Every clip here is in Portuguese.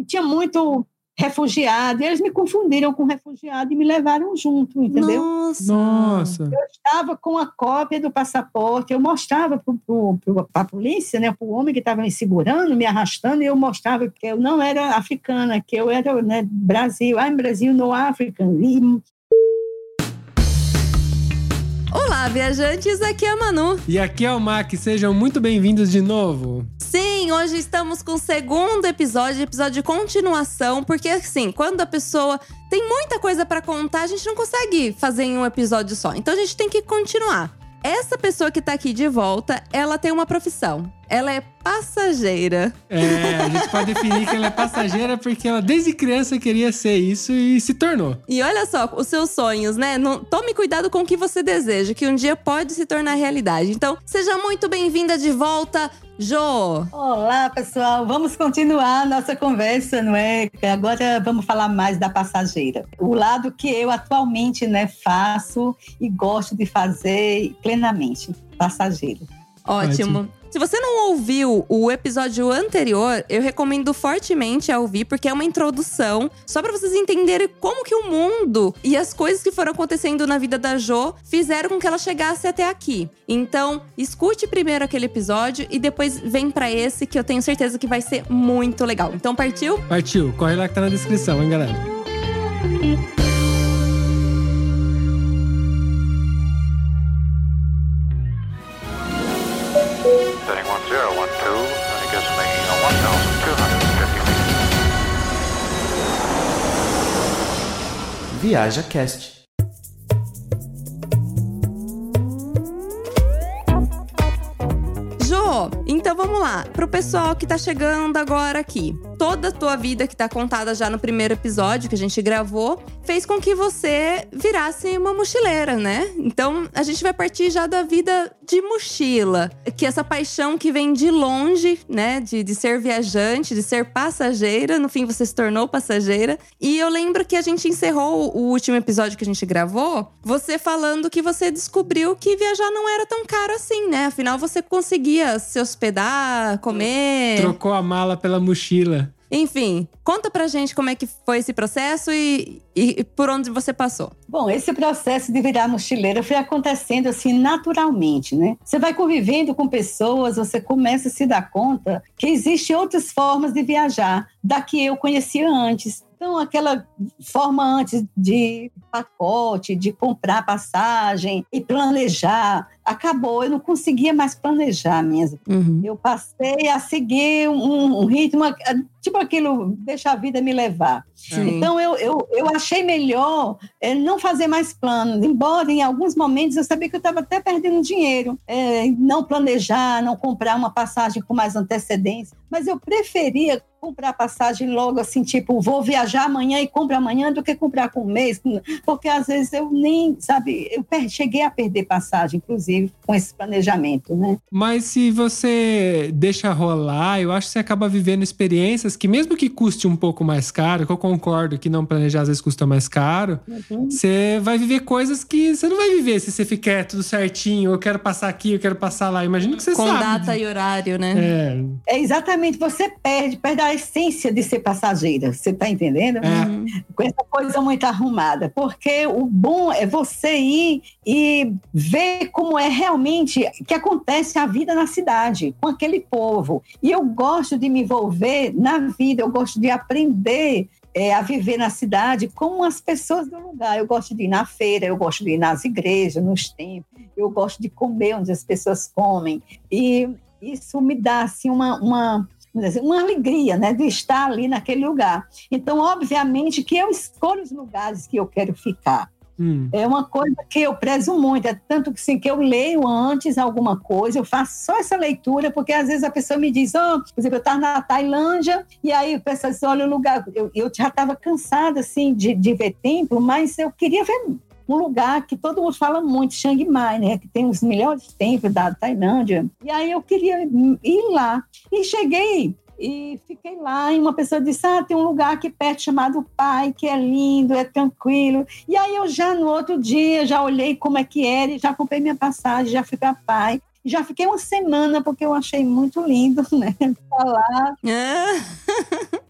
e tinha muito refugiado, e eles me confundiram com refugiado e me levaram junto, entendeu? Nossa! Nossa. Eu estava com a cópia do passaporte, eu mostrava para a polícia, né, para o homem que estava me segurando, me arrastando, e eu mostrava que eu não era africana, que eu era né, Brasil, I'm Brasil, no África. E Olá, viajantes, aqui é a Manu. E aqui é o Mac, sejam muito bem-vindos de novo. Sim, hoje estamos com o segundo episódio, episódio de continuação, porque assim, quando a pessoa tem muita coisa pra contar, a gente não consegue fazer em um episódio só. Então a gente tem que continuar. Essa pessoa que tá aqui de volta, ela tem uma profissão. Ela é passageira. É, a gente pode definir que ela é passageira porque ela desde criança queria ser isso e se tornou. E olha só, os seus sonhos, né? Não, tome cuidado com o que você deseja, que um dia pode se tornar realidade. Então, seja muito bem-vinda de volta, Jo. Olá, pessoal. Vamos continuar a nossa conversa, não é? Agora vamos falar mais da passageira. O lado que eu atualmente né, faço e gosto de fazer plenamente, passageiro. Ótimo. Ótimo. Se você não ouviu o episódio anterior, eu recomendo fortemente a ouvir, porque é uma introdução, só para vocês entenderem como que o mundo e as coisas que foram acontecendo na vida da Jo fizeram com que ela chegasse até aqui. Então, escute primeiro aquele episódio e depois vem para esse que eu tenho certeza que vai ser muito legal. Então, partiu? Partiu, corre lá que tá na descrição, hein, galera? Viaja Cast. Jo, então vamos lá. Pro pessoal que tá chegando agora aqui. Toda a tua vida que tá contada já no primeiro episódio que a gente gravou, fez com que você virasse uma mochileira, né? Então, a gente vai partir já da vida de mochila. Que essa paixão que vem de longe, né? De, de ser viajante, de ser passageira. No fim, você se tornou passageira. E eu lembro que a gente encerrou o último episódio que a gente gravou, você falando que você descobriu que viajar não era tão caro assim, né? Afinal, você conseguia se hospedar, comer. Trocou a mala pela mochila. Enfim, conta pra gente como é que foi esse processo e, e por onde você passou. Bom, esse processo de virar mochileira foi acontecendo assim naturalmente, né? Você vai convivendo com pessoas, você começa a se dar conta que existem outras formas de viajar da que eu conhecia antes. Então, aquela forma antes de pacote, de comprar passagem e planejar, acabou. Eu não conseguia mais planejar mesmo. Uhum. Eu passei a seguir um, um ritmo, tipo aquilo, deixa a vida me levar. Sim. Então, eu, eu, eu achei melhor é, não fazer mais planos, embora em alguns momentos eu sabia que eu estava até perdendo dinheiro, é, não planejar, não comprar uma passagem com mais antecedência, mas eu preferia comprar passagem logo assim, tipo, vou viajar amanhã e compro amanhã do que comprar com um mês, porque às vezes eu nem, sabe, eu cheguei a perder passagem, inclusive, com esse planejamento, né? Mas se você deixa rolar, eu acho que você acaba vivendo experiências que, mesmo que custe um pouco mais caro, que eu concordo que não planejar às vezes custa mais caro, você vai viver coisas que você não vai viver se você ficar tudo certinho. Eu quero passar aqui, eu quero passar lá. Imagino que você Com sabe. data e horário, né? É, É exatamente, você perde, perde a essência de ser passageira, você está entendendo? é. com essa coisa muito arrumada, porque o bom é você ir e ver como é realmente que acontece a vida na cidade, com aquele povo. E eu gosto de me envolver na vida, eu gosto de aprender é, a viver na cidade com as pessoas do lugar. Eu gosto de ir na feira, eu gosto de ir nas igrejas, nos templos, eu gosto de comer onde as pessoas comem. E isso me dá assim, uma, uma, uma alegria né, de estar ali naquele lugar. Então, obviamente, que eu escolho os lugares que eu quero ficar. Hum. É uma coisa que eu prezo muito, é tanto que, assim, que eu leio antes alguma coisa, eu faço só essa leitura, porque às vezes a pessoa me diz, oh, por exemplo, eu estava na Tailândia, e aí o pessoal diz, olha o lugar, eu, eu já estava cansada assim, de, de ver templo, mas eu queria ver um lugar que todo mundo fala muito, Chiang Mai, né, que tem os melhores templos da Tailândia, e aí eu queria ir lá, e cheguei e fiquei lá, e uma pessoa disse: Ah, tem um lugar aqui perto chamado Pai, que é lindo, é tranquilo. E aí eu já no outro dia já olhei como é que era e já comprei minha passagem, já fui para Pai. Já fiquei uma semana porque eu achei muito lindo, né? Falar. Ah,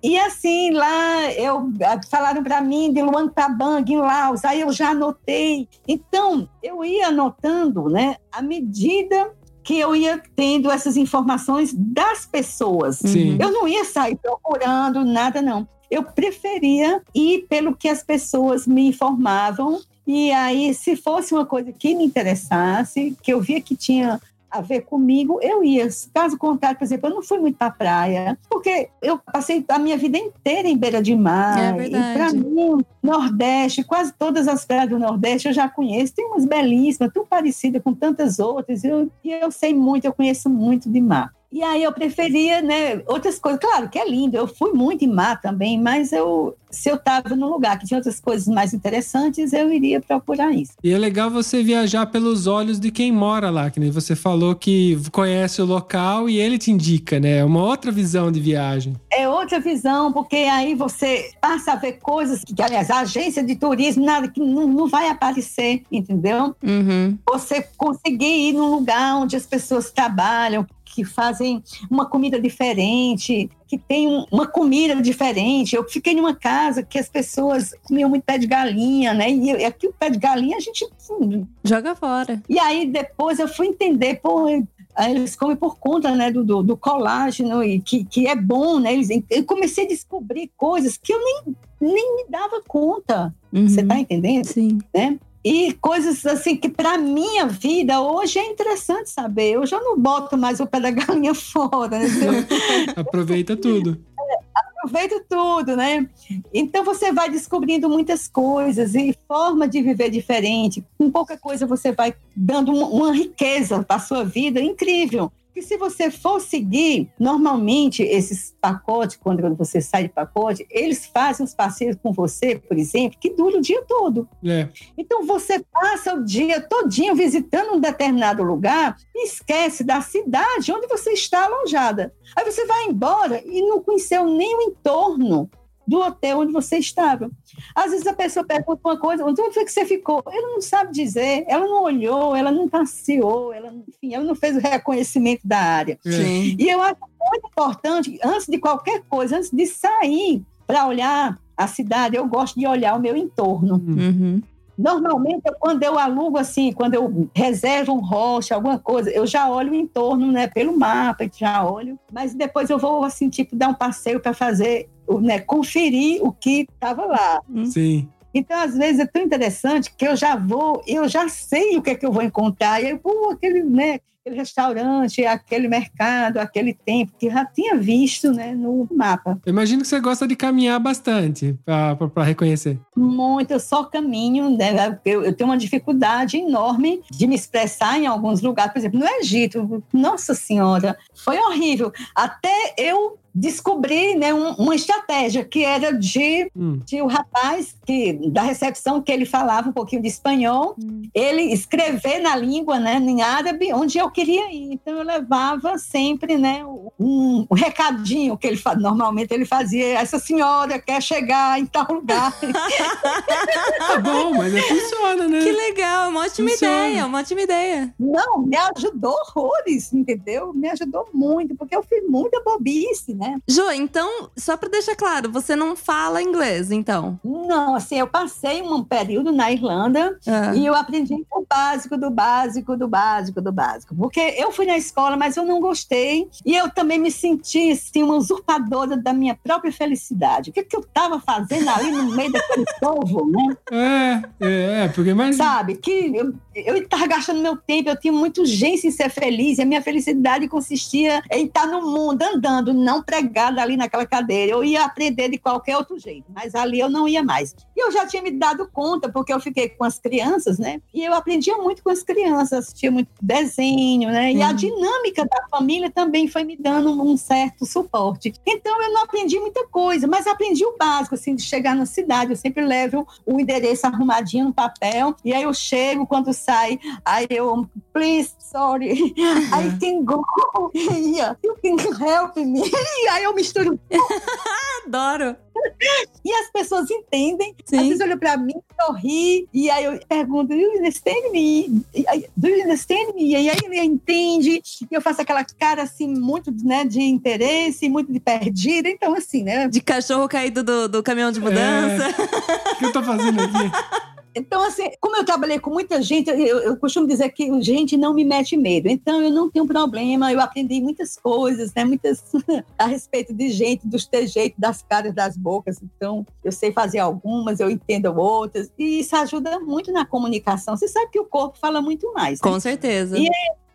E assim, lá eu falaram para mim de Luang Prabang, em Laos, aí eu já anotei. Então, eu ia anotando, né, à medida que eu ia tendo essas informações das pessoas. Sim. Eu não ia sair procurando nada, não. Eu preferia ir pelo que as pessoas me informavam. E aí, se fosse uma coisa que me interessasse, que eu via que tinha a ver comigo, eu ia. Caso contrário, por exemplo, eu não fui muito para praia, porque eu passei a minha vida inteira em beira de mar. É e verdade. para mim, Nordeste, quase todas as praias do Nordeste eu já conheço. Tem umas belíssimas, tão parecidas com tantas outras. Eu, e eu sei muito, eu conheço muito de mar. E aí eu preferia, né, outras coisas. Claro que é lindo, eu fui muito em mar também, mas eu, se eu estava num lugar que tinha outras coisas mais interessantes, eu iria procurar isso. E é legal você viajar pelos olhos de quem mora lá, que nem você falou que conhece o local e ele te indica, né? É uma outra visão de viagem. É outra visão, porque aí você passa a ver coisas que, aliás, a agência de turismo, nada que não, não vai aparecer, entendeu? Uhum. Você conseguir ir num lugar onde as pessoas trabalham, que fazem uma comida diferente, que tem um- uma comida diferente. Eu fiquei numa casa que as pessoas comiam muito pé de galinha, né? E, eu- e aqui o pé de galinha a gente. hum, Joga fora. E aí depois eu fui entender, pô, eles comem por conta né, do, do, do colágeno, e que, que é bom, né? Eles, eu comecei a descobrir coisas que eu nem, nem me dava conta. Uhum. Você tá entendendo? Sim. E coisas assim que para minha vida hoje é interessante saber. Eu não boto mais o pé da galinha fora, né? Eu Aproveita tudo. aproveito tudo, né? Então você vai descobrindo muitas coisas e forma de viver diferente. Com pouca coisa você vai dando uma, uma riqueza para sua vida incrível. E se você for seguir, normalmente esses pacotes, quando você sai de pacote, eles fazem os passeios com você, por exemplo, que dura o dia todo. É. Então você passa o dia todinho visitando um determinado lugar e esquece da cidade onde você está alojada. Aí você vai embora e não conheceu nem o entorno do hotel onde você estava. Às vezes a pessoa pergunta uma coisa, onde foi que você ficou? Ela não sabe dizer, ela não olhou, ela não passeou, ela, não- enfim, ela não fez o reconhecimento da área. É. Sim. E eu acho muito importante, antes de qualquer coisa, antes de sair para olhar a cidade, eu gosto de olhar o meu entorno. Uhum. Normalmente, quando eu alugo assim, quando eu reservo um rocha, alguma coisa, eu já olho o entorno, né, pelo mapa, já olho, mas depois eu vou assim, tipo, dar um passeio para fazer, né, conferir o que estava lá. Sim. Então, às vezes é tão interessante que eu já vou, eu já sei o que é que eu vou encontrar, e aí, pô, aquele, né, aquele restaurante, aquele mercado, aquele tempo que já tinha visto, né, no mapa. Eu imagino que você gosta de caminhar bastante pra reconhecer. Muito, eu só caminho, né? eu, eu tenho uma dificuldade enorme de me expressar em alguns lugares, por exemplo, no Egito, nossa senhora, foi horrível, até eu descobri né, um- uma estratégia que era de, Hum. de o rapaz que, da recepção que ele falava um pouquinho de espanhol, ele escrever na língua, né, em árabe, onde eu queria ir. Então eu levava sempre, né, um, um recadinho que ele fa- normalmente ele fazia. Essa senhora quer chegar em tal lugar. Tá bom, mas é, funciona, né? Que legal, uma ótima Funciona. ideia, uma ótima ideia. Não, me ajudou horrores, entendeu? Me ajudou muito, porque eu fiz muita bobice, né? Jo, então, só pra deixar claro, você não fala inglês, então? Não, assim, eu passei um período na Irlanda Ah. e eu aprendi o básico do básico do básico do básico. Porque eu fui na escola, mas eu não gostei. E eu também me senti, assim, uma usurpadora da minha própria felicidade. O que, que eu estava fazendo ali no meio daquele povo, né? É, é, é, porque mais. Sabe? Que eu, eu estava gastando meu tempo, eu tinha muita urgência em ser feliz, e a minha felicidade consistia em estar no mundo, andando, não pregada ali naquela cadeira. Eu ia aprender de qualquer outro jeito, mas ali eu não ia mais. E eu já tinha me dado conta, porque eu fiquei com as crianças, né? E eu aprendia muito com as crianças, assistia muito desenho, né? E a Uhum. dinâmica da família também foi me dando um certo suporte. Então eu não aprendi muita coisa, mas aprendi o básico, assim, de chegar na cidade. Eu sempre levo o endereço arrumadinho no papel, e aí eu chego, quando sai, aí eu, please, sorry, I can go here, you can help me. E aí eu misturo Adoro. E as pessoas entendem. Sim. Às vezes olham pra mim, sorri, e aí eu pergunto, do you understand me? Do you understand me? E aí ele entende, e eu faço aquela cara assim, muito né, de interesse, muito de perdida. Então, assim, né? De cachorro caído do, do caminhão de mudança. O que eu tô fazendo aqui? Então, assim, como eu trabalhei com muita gente, eu, eu costumo dizer que gente não me mete medo. Então, eu não tenho problema, eu aprendi muitas coisas, né? Muitas a respeito de gente, dos trejeitos, das caras, das bocas. Então, eu sei fazer algumas, eu entendo outras. E isso ajuda muito na comunicação. Você sabe que o corpo fala muito mais. Né? Com certeza. E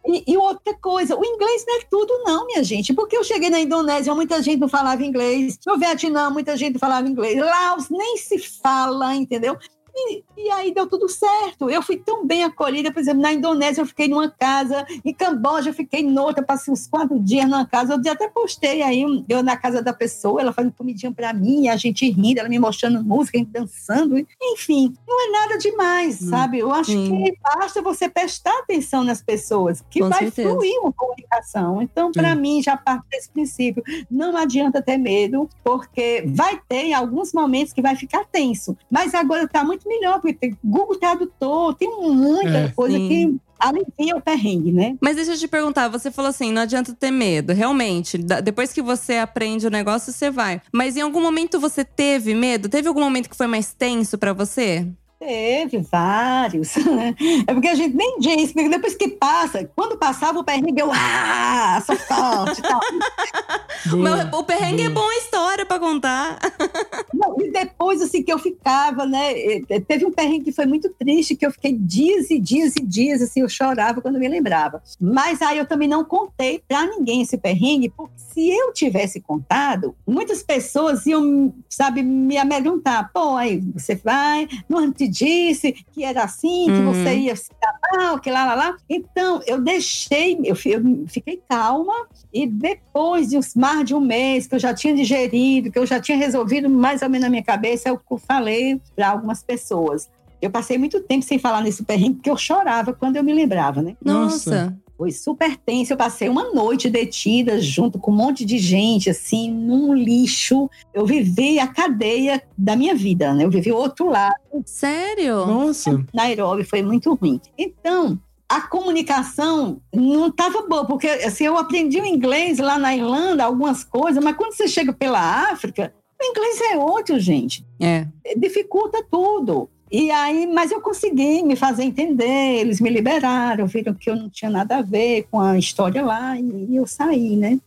E, e outra coisa, o inglês não é tudo, não, minha gente. Porque eu cheguei na Indonésia, muita gente não falava inglês. No Vietnã, muita gente não falava inglês. Laos nem se fala, entendeu? E, e, aí deu tudo certo. Eu fui tão bem acolhida, por exemplo, na Indonésia eu fiquei numa casa, em Camboja eu fiquei noutra, passei uns quatro dias numa casa. Eu até postei aí, eu na casa da pessoa, ela fazendo comidinha para mim, a gente rindo, ela me mostrando música, dançando. Enfim, não é nada demais, hum, sabe? Eu acho sim. que basta você prestar atenção nas pessoas, que Com vai certeza. fluir uma comunicação. Então, para mim, já parte desse princípio. Não adianta ter medo, porque vai ter alguns momentos que vai ficar tenso. Mas agora está muito melhor, porque tem Google Tradutor, tem muita É, coisa sim. que alivia o perrengue, né? Mas deixa eu te perguntar, você falou assim, não adianta ter medo. Realmente, depois que você aprende o negócio, você vai. Mas em algum momento você teve medo? Teve algum momento que foi mais tenso pra você? Teve vários. né? É porque a gente nem diz, porque depois que passa, quando passava o perrengue, eu, ah, sou forte e tal. Mas o perrengue é boa. história pra contar. Não, e depois, assim, que eu ficava, né? Teve um perrengue que foi muito triste, que eu fiquei dias e dias e dias, assim, eu chorava quando me lembrava. Mas aí eu também não contei pra ninguém esse perrengue, porque se eu tivesse contado, muitas pessoas iam, sabe, me amedrontar. Pô, aí você vai, não te disse que era assim, que Uhum. você ia se dar mal, que lá, lá, lá. Então, eu deixei, eu, eu fiquei calma, e depois de uns mais de um mês que eu já tinha digerido, que eu já tinha resolvido mais ou menos na minha cabeça, eu falei para algumas pessoas. Eu passei muito tempo sem falar nesse perrengue, porque eu chorava quando eu me lembrava, né? Nossa. Foi super tenso. Eu passei uma noite detida junto com um monte de gente, assim, num lixo. Eu vivi a cadeia da minha vida, né? Eu vivi o outro lado. Sério? Nossa. Nairobi foi muito ruim. Então, a comunicação não estava boa, porque assim, eu aprendi o inglês lá na Irlanda, algumas coisas, mas quando você chega pela África, o inglês é outro, gente. É. Dificulta tudo. E aí, mas eu consegui me fazer entender, eles me liberaram, viram que eu não tinha nada a ver com a história lá e eu saí, né?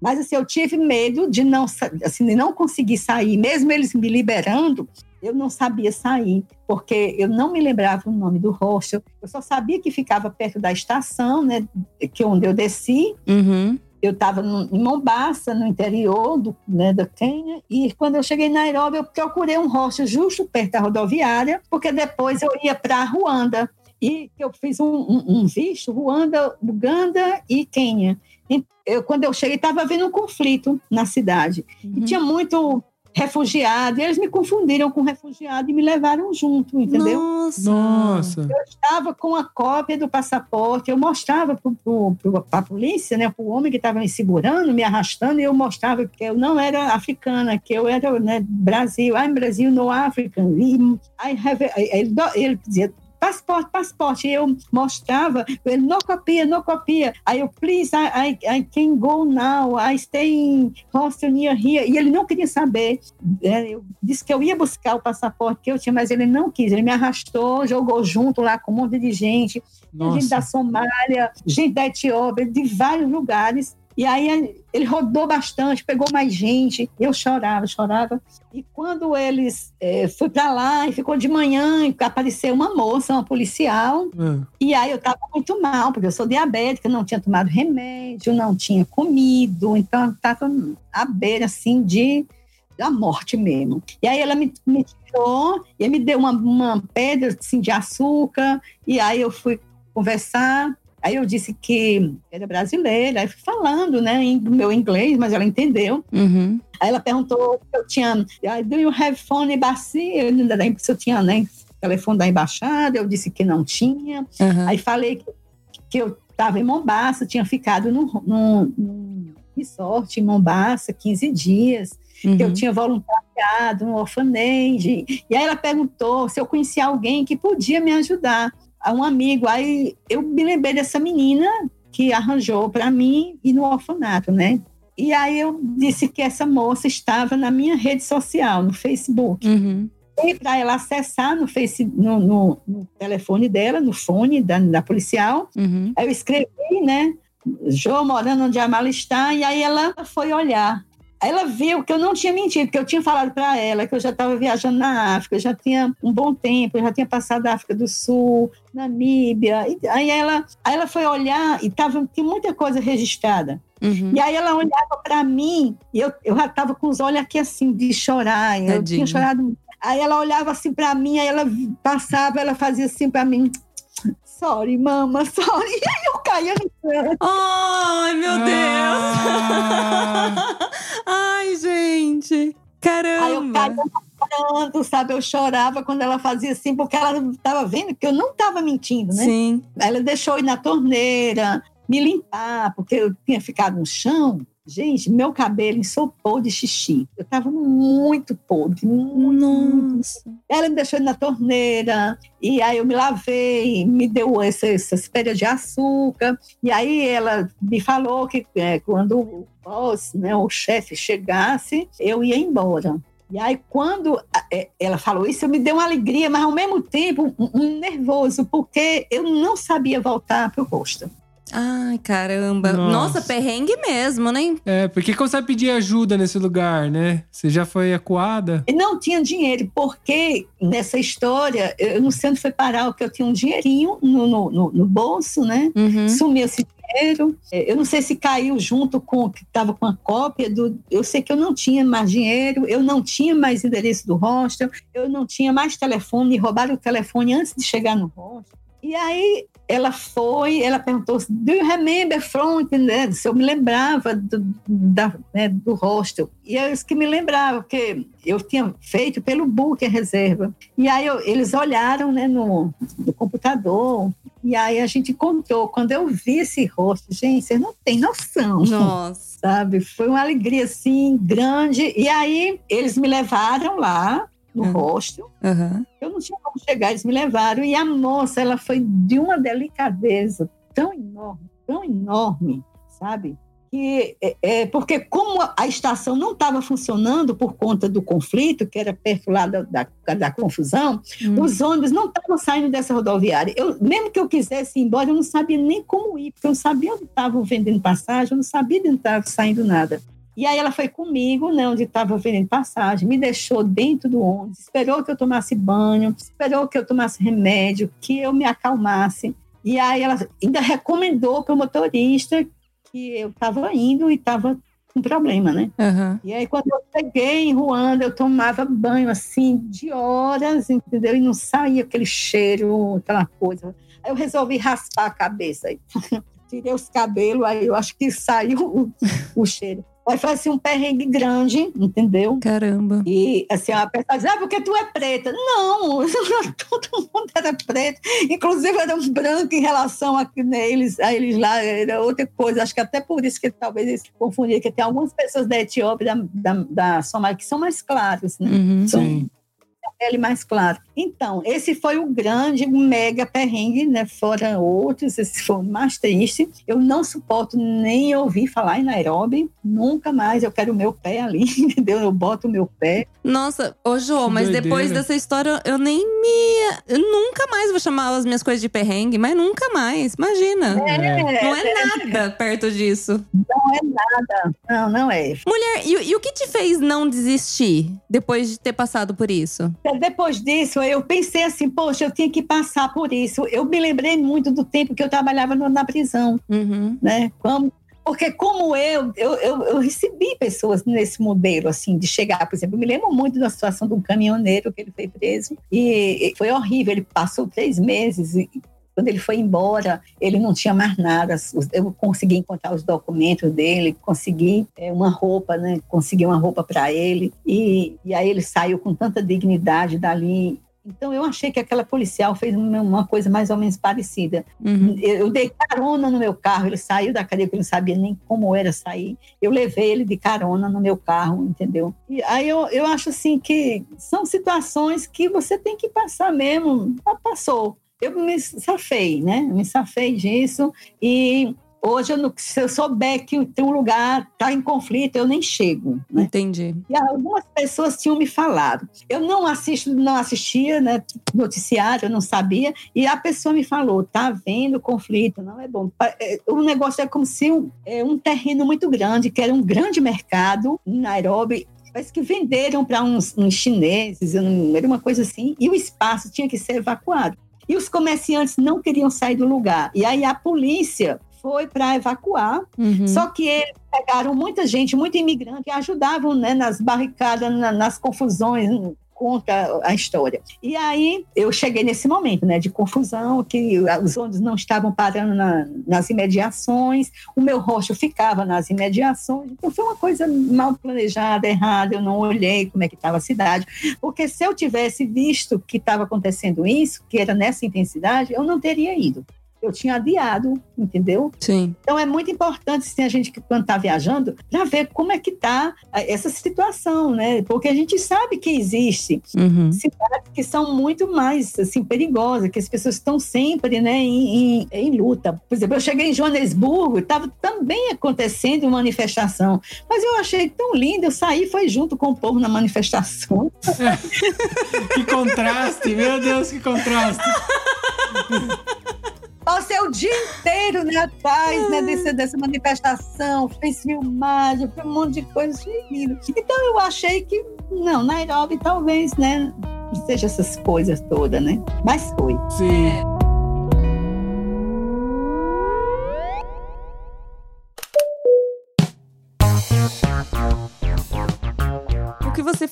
Mas assim, eu tive medo de não, assim, de não conseguir sair, mesmo eles me liberando, eu não sabia sair, porque eu não me lembrava o nome do hostel. Eu só sabia que ficava perto da estação, né, que onde eu desci. Uhum. Eu estava em Mombasa, no interior do, né, da Quênia, e quando eu cheguei em Nairobi, eu procurei um hostel justo perto da rodoviária, porque depois eu ia para Ruanda. E eu fiz um, um, um visto, Ruanda, Uganda e Quênia. E eu, quando eu cheguei, estava havendo um conflito na cidade. E Uhum. tinha muito refugiado, e eles me confundiram com refugiado e me levaram junto, entendeu? Nossa. Nossa. Eu estava com a cópia do passaporte, eu mostrava para a polícia, né, para o homem que estava me segurando, me arrastando, e eu mostrava que eu não era africana, que eu era né, Brasil, I'm Brasil, no African. E I have, ele, ele dizia, passaporte, passaporte. E eu mostrava, ele, não copia, não copia. Aí eu, please, I, I, I can go now, I stay in hostel near here. E ele não queria saber. É, Eu disse que eu ia buscar o passaporte que eu tinha, mas ele não quis. Ele me arrastou, jogou junto lá com um monte de gente. Gente da Nossa. Somália, gente da Etiópia, de vários lugares. E aí ele rodou bastante, pegou mais gente. Eu chorava, chorava. E quando eles eh, fui para lá e ficou de manhã, e apareceu uma moça, uma policial, Ah, e aí eu estava muito mal, porque eu sou diabética, não tinha tomado remédio, não tinha comido, então eu estava à beira, assim, de da morte mesmo. E aí ela me, me tirou e me deu uma, uma pedra, assim, de açúcar, e aí eu fui conversar, aí eu disse que era brasileira, aí fui falando, né, em meu inglês, mas ela entendeu. Uhum. Aí ela perguntou se eu tinha, "Ah, do you have phone embassy? Se eu tinha, né, telefone da embaixada, eu disse que não tinha. Uhum. Aí falei que, que eu estava em Mombasa, tinha ficado num, num, num- resort em Mombasa, 15 dias, que eu Uhum. tinha voluntariado no orfanage. E aí ela perguntou se eu conhecia alguém que podia me ajudar, a um amigo. Aí eu me lembrei dessa menina que arranjou para mim e no orfanato, né? E aí eu disse que essa moça estava na minha rede social, no Facebook. Uhum. E para ela acessar no, face, no, no- no telefone dela, no fone da, da policial, Uhum. Aí eu escrevi, né? Jô morando onde a mala está, e aí ela foi olhar. Aí ela viu que eu não tinha mentido, que eu tinha falado para ela que eu já estava viajando na África, eu já tinha um bom tempo, eu já tinha passado a África do Sul, Namíbia. E aí ela, aí ela foi olhar e tava, tinha muita coisa registrada. Uhum. E aí ela olhava para mim e eu, eu já estava com os olhos aqui assim, de chorar. Eu tinha chorado. Aí ela olhava assim para mim, aí ela passava, ela fazia assim para mim. Sorry, mama, sorry. E aí eu caía no chão. Ai, meu Ah. Deus! Ai, gente! Aí eu Caramba! caía chorando, sabe? Eu chorava quando ela fazia assim, porque ela estava vendo que eu não estava mentindo, né? Sim. Ela deixou eu ir na torneira, me limpar, porque eu tinha ficado no chão. Gente, meu cabelo ensopou de xixi. Eu estava muito podre, muito, muito Nossa. Ela me deixou na torneira, e aí eu me lavei, me deu essa, essas pedras de açúcar, e aí ela me falou que é, quando o boss, né, o chefe chegasse, eu ia embora. E aí, quando é, ela falou isso, eu me deu uma alegria, mas ao mesmo tempo um, um nervoso, porque eu não sabia voltar para o rosto. Ai, caramba. Nossa. Nossa, perrengue mesmo, né? É, porque como você vai pedir ajuda nesse lugar, né? Você já foi acuada? Não tinha dinheiro, porque nessa história, eu não sei onde foi parar, porque eu tinha um dinheirinho no, no, no- no bolso, né? Uhum. sumiu esse dinheiro. É, Eu não sei se caiu junto com o que estava com a cópia do. Eu sei que eu não tinha mais dinheiro, eu não tinha mais endereço do hostel, eu não tinha mais telefone, roubaram o telefone antes de chegar no hostel. E aí ela foi, ela perguntou: Do you remember from? Né? Se eu me lembrava do, da, né, do hostel. E é isso que me lembrava, porque eu tinha feito pelo book a reserva. E aí eu- eles olharam né, no, no computador, e aí a gente contou. Quando eu vi esse rosto, gente, vocês não têm noção. Nossa. Sabe? Foi uma alegria assim grande. E aí eles me levaram lá no Uhum. hostel. Aham. Eu não tinha como chegar, eles me levaram. E a moça, ela foi de uma delicadeza tão enorme, tão enorme, sabe? Que, é, é, porque como a estação não estava funcionando por conta do conflito, que era perto lá da, da, da confusão, Hum. os ônibus não estavam saindo dessa rodoviária. Eu, mesmo que eu quisesse ir embora, eu não sabia nem como ir, porque eu não sabia onde estavam vendendo passagem, eu não sabia de onde estava saindo nada. E aí ela foi comigo, né, onde estava vendendo passagem, me deixou dentro do ônibus, esperou que eu tomasse banho, esperou que eu tomasse remédio, que eu me acalmasse. E aí ela ainda recomendou para o motorista que eu estava indo e estava com problema, né? Aham. E aí, quando eu cheguei em Ruanda, eu tomava banho assim de horas, entendeu? E não saía aquele cheiro, aquela coisa. Aí eu resolvi raspar a cabeça. Tirei os cabelos, aí eu acho que saiu o, o cheiro. Aí foi assim um perrengue grande, entendeu? Caramba. E assim, a pessoa diz, ah, porque tu é preta. Não, todo mundo era preto. Inclusive era um branco em relação a, né, eles, a eles lá, era outra coisa. Acho que até por isso que talvez eles confundiram, que tem algumas pessoas da Etiópia, da, da, da Somália, que são mais claros, né? Uhum. São Sim. Pele mais clara. Então, esse foi o grande, mega perrengue, né? Fora outros, esse foi o mais triste. Eu não suporto nem ouvir falar em Nairobi, nunca mais. Eu quero o meu pé ali, entendeu? Eu boto o meu pé. Nossa, ô Que mas doideira. depois dessa história eu nem me. Eu nunca mais vou chamar as minhas coisas de perrengue, mas nunca mais. Imagina. É. Não é nada perto disso. Não, não é. Mulher, e, e o que te fez não desistir depois de ter passado por isso? Depois disso, eu pensei assim, poxa, eu tinha que passar por isso. Eu me lembrei muito do tempo que eu trabalhava na prisão, Uhum. né? Como, porque como eu, eu, eu, eu recebi pessoas nesse modelo, assim, de chegar, por exemplo, eu me lembro muito da situação de um caminhoneiro que ele foi preso e e foi horrível, ele passou três meses e quando ele foi embora, ele não tinha mais nada. Eu consegui encontrar os documentos dele, consegui é, uma roupa, né? Consegui uma roupa para ele. E, e aí ele saiu com tanta dignidade dali. Então eu achei que aquela policial fez uma coisa mais ou menos parecida. Uhum. Eu, dei carona no meu carro, ele saiu da cadeia, porque ele não sabia nem como era sair. Eu levei ele de carona no meu carro, entendeu? E aí eu, eu acho assim que são situações que você tem que passar mesmo. Ah, Passou. Eu me safei, né? Me safei disso e hoje, eu se eu souber que o teu lugar está em conflito, eu nem chego, né? Entendi. E algumas pessoas tinham me falado. Eu não assisto, não assistia, né, noticiário, eu não sabia. E a pessoa me falou: tá havendo conflito, não é bom. É, O negócio é como se um, é um terreno muito grande, que era um grande mercado em Nairobi. Parece que venderam para uns, uns chineses, era uma coisa assim, e o espaço tinha que ser evacuado. E os comerciantes não queriam sair do lugar. E aí a polícia foi para evacuar Uhum. só que eles pegaram muita gente, muito imigrante, que ajudavam né, nas barricadas, na- nas confusões contra a história. E aí eu cheguei nesse momento né, de confusão, que os ônibus não estavam parando na- nas imediações, o meu rosto ficava nas imediações. Então foi uma coisa mal planejada, errada, eu não olhei como é que estava a cidade. Porque se eu tivesse visto que estava acontecendo isso, que era nessa intensidade, eu não teria ido. Eu tinha adiado, entendeu? Sim. Então é muito importante assim, a gente que quando está viajando para ver como é que está essa situação, né? Porque a gente sabe que existe Uhum. cidades que são muito mais assim perigosas, que as pessoas estão sempre, né, em, em- em luta. Por exemplo, eu cheguei em Joanesburgo, estava também acontecendo manifestação, mas eu achei tão lindo, eu saí foi junto com o povo na manifestação. Que contraste, meu Deus, que contraste. Passei o dia inteiro né, atrás né, desse, dessa manifestação, fez filmagem, foi um monte de coisa, achei lindo. Então eu achei que, não, Nairobi talvez, né, seja essas coisas todas, né? Mas foi. Sim.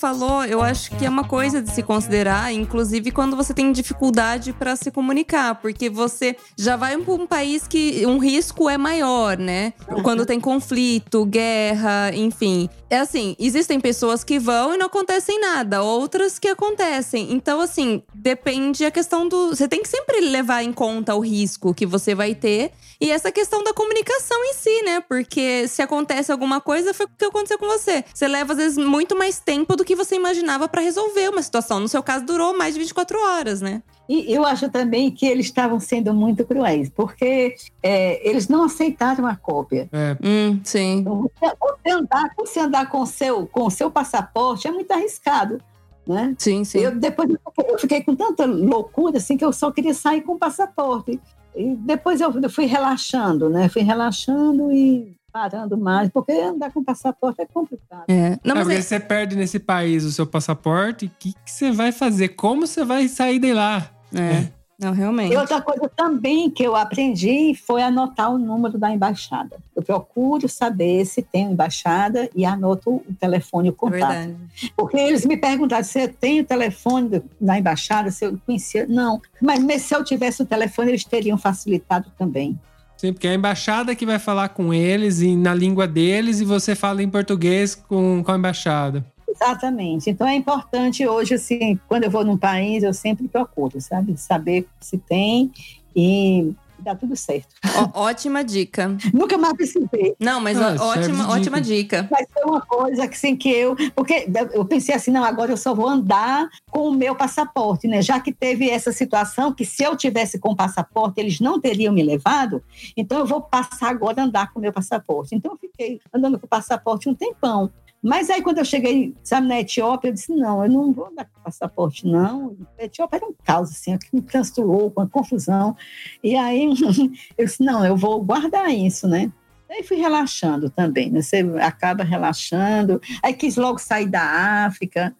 Falou, eu acho que é uma coisa de se considerar, inclusive quando você tem dificuldade para se comunicar, porque você já vai para um país que um risco é maior, né? Quando tem conflito, guerra, enfim. É assim, existem pessoas que vão e não acontecem nada, outras que acontecem. Então, assim, depende a questão do. Você tem que sempre levar em conta o risco que você vai ter e essa questão da comunicação em si, né? Porque se acontece alguma coisa, foi o que aconteceu com você. Você leva, às vezes, muito mais tempo do que você imaginava para resolver uma situação. No seu caso, durou mais de 24 horas, né? E eu acho também que eles estavam sendo muito cruéis, porque é, eles não aceitaram a cópia. É, Hum, sim. Então, você, você andar, você andar com o seu, com o seu passaporte é muito arriscado, né? Sim, sim. Eu, depois eu fiquei, com tanta loucura assim que eu só queria sair com o passaporte. E depois eu fui relaxando, né? Fui relaxando e parando mais, porque andar com passaporte é complicado. É. Não, é mas porque é- você perde nesse país o seu passaporte, o que, que você vai fazer? Como você vai sair de lá? é. Não, realmente. E outra coisa também que eu aprendi foi anotar o número da embaixada. Eu procuro saber se tem embaixada e anoto o telefone, o É contato. verdade. Porque eles me perguntaram se eu tenho o telefone da embaixada, se eu conhecia. Não, mas, mas se eu tivesse o telefone, eles teriam facilitado também. Sim, porque é a embaixada que vai falar com eles e na língua deles e você fala em português com, com a embaixada. Exatamente. Então é importante hoje, assim, quando eu vou num país, eu sempre procuro, sabe? Saber se tem e dá tudo certo. Ó- ótima dica. Nunca mais precisei. Não, mas Ah, ó- serve de ótima, dica. ótima dica. Mas foi uma coisa que, assim, que eu. Porque eu pensei assim, não, agora eu só vou andar com o meu passaporte, né? Já que teve essa situação que se eu tivesse com o passaporte, eles não teriam me levado, então eu vou passar agora a andar com o meu passaporte. Então eu fiquei andando com o passaporte um tempão. Mas aí, quando eu cheguei, sabe, na Etiópia, eu disse: não, eu não vou com passaporte, não. A Etiópia era um caos, assim, que me transtornou, com uma confusão. E aí, eu disse: não, eu vou guardar isso, né? Aí fui relaxando também, né? Você acaba relaxando. Aí quis logo sair da África.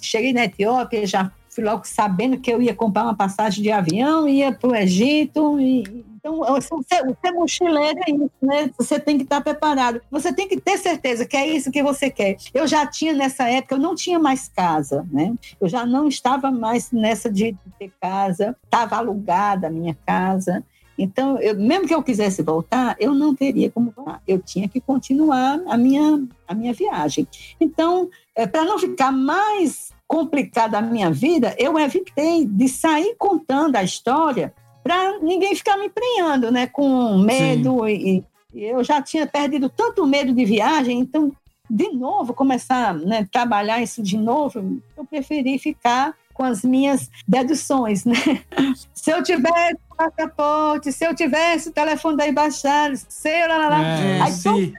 Cheguei na Etiópia, já fui logo sabendo que eu ia comprar uma passagem de avião, ia para o Egito. E, então, você mochileiro é isso, né? Você tem que estar preparado. Você tem que ter certeza que é isso que você quer. Eu já tinha nessa época, eu não tinha mais casa, né? Eu já não estava mais nessa de ter casa, estava alugada a minha casa. Então, eu, mesmo que eu quisesse voltar, eu não teria como voltar. Eu tinha que continuar a minha, a minha viagem. Então, é, para não ficar mais complicada a minha vida, eu evitei de sair contando a história para ninguém ficar me emprenhando, né? Com medo e, e, eu já tinha perdido tanto medo de viagem, então de novo começar né, trabalhar isso de novo, eu preferi ficar com as minhas deduções, né? Se eu tivesse o passaporte, se eu tivesse o telefone da embaixada, sei lá, lá, lá. É, aí, todos,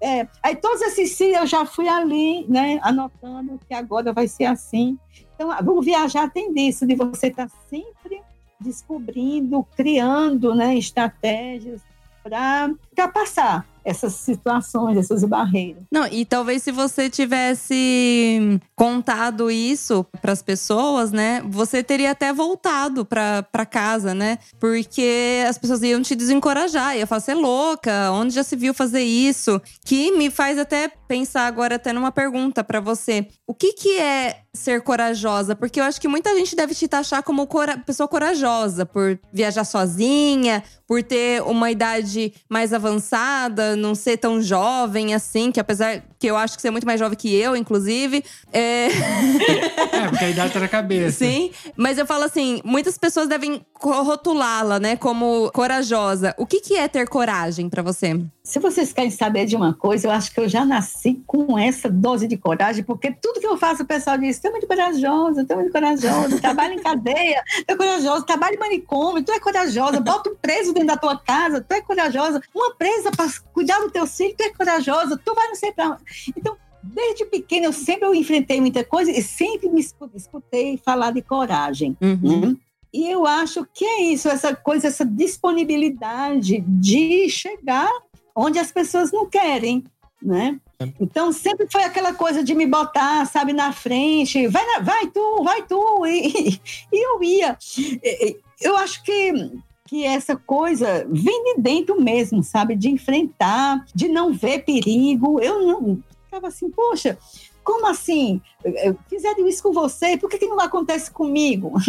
é, aí todos esses sim eu já fui ali, né? Anotando que agora vai ser assim. Então, o viajar tem disso, de você estar tá sempre descobrindo, criando né, estratégias para passar essas situações, essas barreiras. Não, e talvez se você tivesse contado isso para as pessoas, né, você teria até voltado para casa, né? Porque as pessoas iam te desencorajar, ia falar, você é louca, onde já se viu fazer isso? Que me faz até pensar agora até numa pergunta para você. O que que é ser corajosa? Porque eu acho que muita gente deve te taxar como cora pessoa corajosa por viajar sozinha, por ter uma idade mais avançada, não ser tão jovem assim, que apesar que eu acho que você é muito mais jovem que eu, inclusive. É, é porque a idade tá na cabeça. Sim, mas eu falo assim, muitas pessoas devem rotulá-la, né, como corajosa. O que, que é ter coragem para você? Se vocês querem saber de uma coisa, eu acho que eu já nasci com essa dose de coragem, porque tudo que eu faço, o pessoal diz: tu é muito corajosa, tu é muito corajosa, trabalha em cadeia, tu é corajosa, trabalha em manicômio, tu é corajosa, bota um preso dentro da tua casa, tu é corajosa, uma presa para cuidar do teu filho, tu é corajosa, tu vai não sei para Então, desde pequena, eu sempre eu enfrentei muita coisa e sempre me escutei falar de coragem. Uhum. Né? E eu acho que é isso, essa coisa, essa disponibilidade de chegar onde as pessoas não querem, né? Então sempre foi aquela coisa de me botar, sabe, na frente, vai, vai tu, vai tu, e, e eu ia. Eu acho que que essa coisa vem de dentro mesmo, sabe? De enfrentar, de não ver perigo. Eu não ficava assim, poxa, como assim? Fizeram isso com você, por que, que não acontece comigo?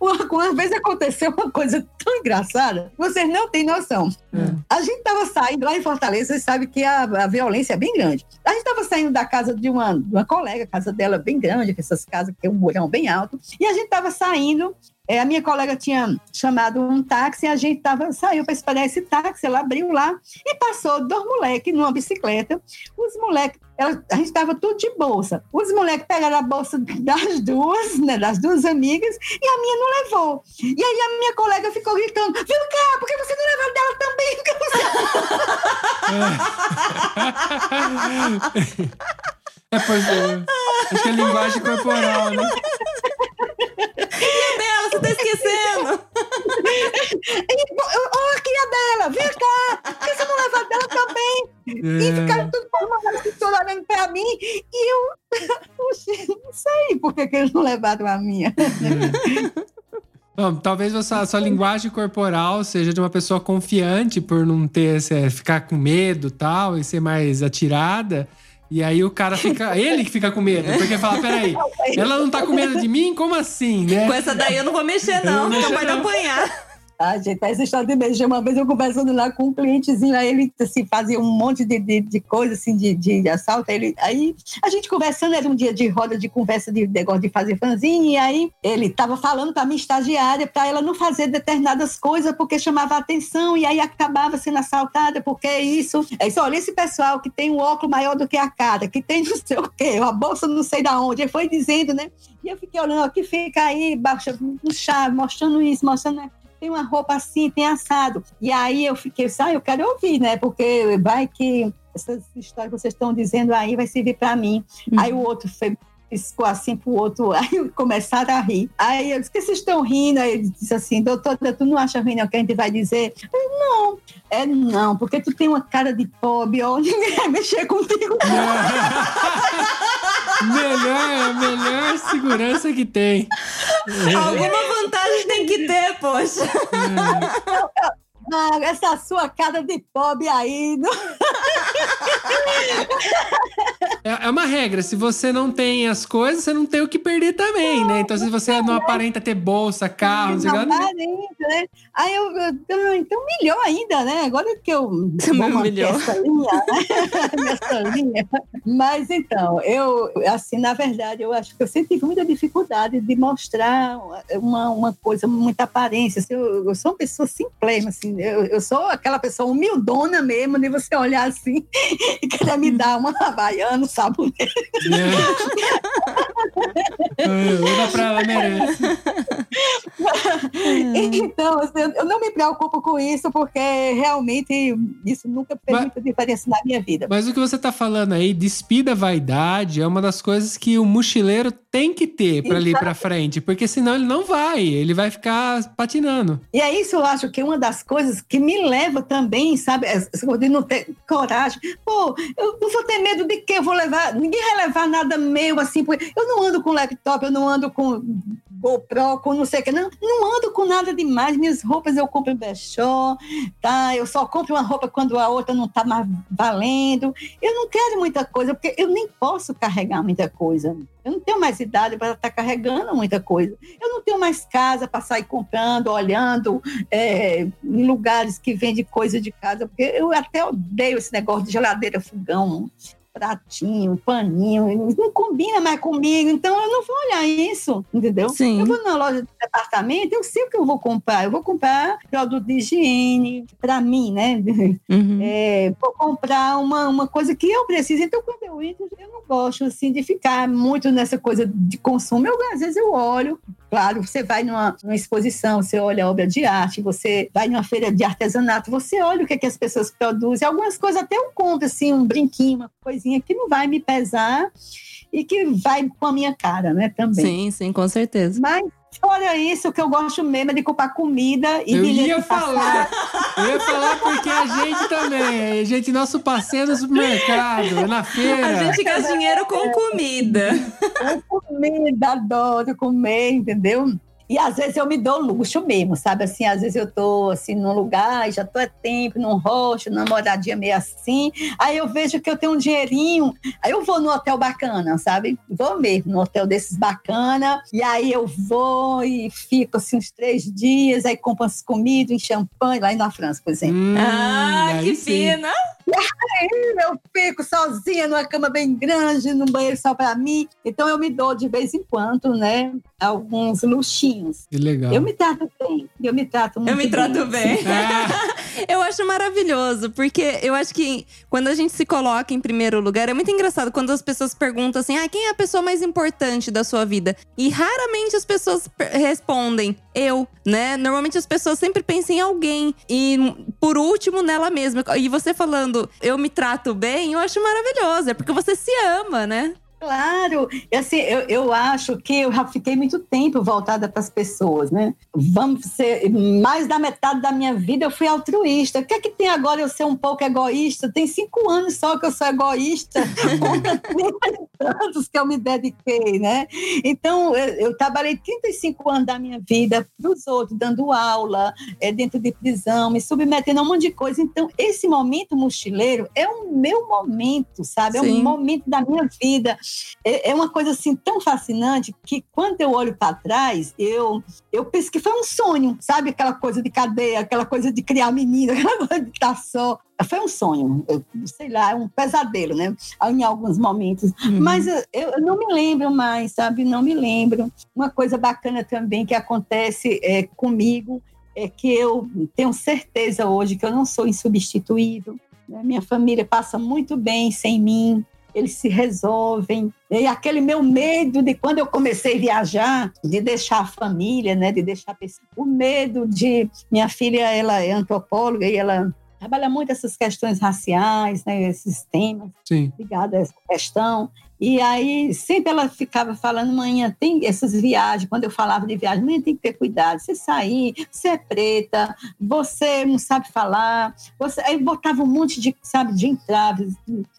Uma, uma vez aconteceu uma coisa tão engraçada, vocês não têm noção. É. A gente estava saindo lá em Fortaleza, vocês sabem que a, a violência é bem grande. A gente estava saindo da casa de uma, de uma colega, a casa dela bem grande, essas casas que tem um murão bem alto, e a gente estava saindo é, a minha colega tinha chamado um táxi, a gente tava, saiu para esperar esse táxi, ela abriu lá e passou dois moleques numa bicicleta. Os moleques, a gente estava tudo de bolsa. Os moleques pegaram a bolsa das duas, né, das duas amigas, e a minha não levou. E aí a minha colega ficou gritando: Viu cá, por que você não levou dela também? é, pois é. Acho que é linguagem corporal, né? Dela, você tá esquecendo? Ó, aqui a dela, vem cá. Por que você não leva a dela também? É. E ficaram tudo formando, olhando pra mim. E eu, puxa, não sei por que, que eles não levaram a minha. É. Bom, talvez a sua, a sua, linguagem corporal seja de uma pessoa confiante por não ter, ficar com medo tal, e ser mais atirada. E aí o cara fica. ele que fica com medo. Porque fala: peraí, ela não tá com medo de mim? Como assim, né? Com essa daí eu não vou mexer, não, porque pode apanhar. Ah, gente, essa história de beijo. Uma vez eu conversando lá com um clientezinho, aí ele assim, fazia um monte de, de, de coisa assim, de, de assalto. Aí, ele, aí a gente conversando, era um dia de roda de conversa de negócio de fazer fanzinho, e aí ele estava falando para minha estagiária para ela não fazer determinadas coisas porque chamava atenção, e aí acabava sendo assaltada, porque é isso. É isso, olha, esse pessoal que tem um óculos maior do que a cara, que tem não sei o quê, uma bolsa não sei da onde, ele foi dizendo, né? E eu fiquei olhando, aqui fica aí, baixa, chave, mostrando isso, mostrando. Né? Tem uma roupa assim, tem assado. E aí eu fiquei, ah, eu quero ouvir, né? Porque vai que essas histórias que vocês estão dizendo aí vai servir para mim. Uhum. Aí o outro foi piscou assim pro outro, aí começaram a rir. Aí eu disse, que vocês estão rindo? Aí ele disse assim, doutora, tu não acha ruim não que a gente vai dizer? Eu, não, é não, porque tu tem uma cara de pobre, ó, ninguém vai mexer contigo. melhor, melhor segurança que tem. Alguma vantagem tem que ter, poxa. Ah, essa sua cara de pobre aí. Não... É, é uma regra. Se você não tem as coisas, você não tem o que perder também, né? Então, se você não aparenta ter bolsa, carro, não sei. Não aparenta, né? Aí eu, eu- então melhor ainda, né? Agora que eu vou manter melhor. essa linha, né? Mas então, eu, assim, na verdade, eu acho que eu sempre tive muita dificuldade de mostrar uma, uma coisa, muita aparência. Assim, eu, eu sou uma pessoa simplesma, assim, eu, eu sou aquela pessoa humildona mesmo, de você olhar assim e querer me dar uma havaiana, sabonete. É. Anda pra ela, merece. Então, assim, eu- não me preocupo com isso, porque realmente isso nunca fez Mas- muita diferença na minha vida. Mas o que você tá falando aí, despida a vaidade, é uma das coisas que o mochileiro tem que ter pra ali pra frente, porque senão ele não vai, ele vai ficar patinando. E é isso, eu acho que é uma das coisas que me leva também, sabe, de não ter coragem. Pô, eu vou ter medo de quê? Eu vou levar. Ninguém vai levar nada meu assim, porque eu não ando com laptop, eu não ando com GoPro, com não sei o que. Não, não ando com nada demais. Minhas roupas eu compro em Brechó, tá? Eu só compro uma roupa quando a outra não tá mais valendo. Eu não quero muita coisa, porque eu nem posso carregar muita coisa. Eu não tenho mais idade para estar carregando muita coisa. Eu não tenho mais casa para sair comprando, olhando é, em lugares que vendem coisa de casa, porque eu até odeio esse negócio de geladeira, fogão, pratinho, paninho, não combina mais comigo, então eu não vou olhar isso, entendeu? Sim. Eu vou na loja de departamento, eu sei o que eu vou comprar, eu vou comprar produto de higiene, para mim, né? Uhum. É, vou comprar uma, uma coisa que eu preciso. Então, quando eu entro, eu não gosto assim, de ficar muito nessa coisa de consumo. Eu, às vezes eu olho, claro, você vai numa, numa exposição, você olha a obra de arte, você vai numa feira de artesanato, você olha o que, é que as pessoas produzem. Algumas coisas até eu compro, assim, um brinquinho, uma coisinha que não vai me pesar e que vai com a minha cara, né, também. Sim, sim, com certeza. Mas, fora isso, o que eu gosto mesmo é de comprar comida e Eu ia falar, eu ia falar porque a gente também, a gente, nosso passeio no supermercado, na feira. A gente gasta dinheiro com comida. Eu comida, adoro comer, entendeu? E às vezes eu me dou luxo mesmo, sabe? Assim, às vezes eu tô assim num lugar, já tô há tempo, num rosto, numa moradia meio assim. Aí eu vejo que eu tenho um dinheirinho, aí eu vou no hotel bacana, sabe? Vou mesmo no hotel desses bacana. E aí eu vou e fico assim uns três dias, aí compro as comidas, em champanhe, lá na França, por exemplo. Hum, ah, que sim. fina! Eu fico sozinha numa cama bem grande, num banheiro só para mim. Então eu me dou de vez em quando, né, alguns luxinhos. Que legal. Eu me trato bem, eu me trato muito Eu me trato bem. Ah, Eu acho maravilhoso, porque eu acho que quando a gente se coloca em primeiro lugar, é muito engraçado quando as pessoas perguntam assim: ah, quem é a pessoa mais importante da sua vida? E raramente as pessoas respondem eu, né? Normalmente as pessoas sempre pensam em alguém. E por último, nela mesma. E você falando, eu me trato bem, eu acho maravilhoso. É porque você se ama, né? Claro, e assim, eu, eu acho que eu já fiquei muito tempo voltada para as pessoas, né? Vamos ser, mais da metade da minha vida eu fui altruísta. O que é que tem agora eu ser um pouco egoísta? Tem cinco anos só que eu sou egoísta, contra 30 e tantos que eu me dediquei, né? Então, eu, eu trabalhei 35 anos da minha vida para os outros, dando aula, é, dentro de prisão, me submetendo a um monte de coisa. Então, esse momento mochileiro é o meu momento, sabe? É Sim. um momento da minha vida é, é uma coisa assim tão fascinante que quando eu olho para trás, eu, eu penso que foi um sonho, sabe? Aquela coisa de cadeia, aquela coisa de criar menina, aquela coisa de estar só. Foi um sonho, eu, sei lá, um pesadelo, né? Em alguns momentos. Mas eu, eu não me lembro mais, sabe? Não me lembro. Uma coisa bacana também que acontece é, comigo é que eu tenho certeza hoje que eu não sou insubstituível. né? Minha família passa muito bem sem mim eles se resolvem. E aquele meu medo de quando eu comecei a viajar, de deixar a família, né, de deixar a pessoa, o medo de minha filha, ela é antropóloga e ela trabalha muito essas questões raciais, né, esses temas ligados a essa questão. E aí sempre ela ficava falando, manhã tem essas viagens. Quando eu falava de viagem, manhã tem que ter cuidado. Você sair, você é preta, você não sabe falar. Você... Aí botava um monte de, sabe, de entraves.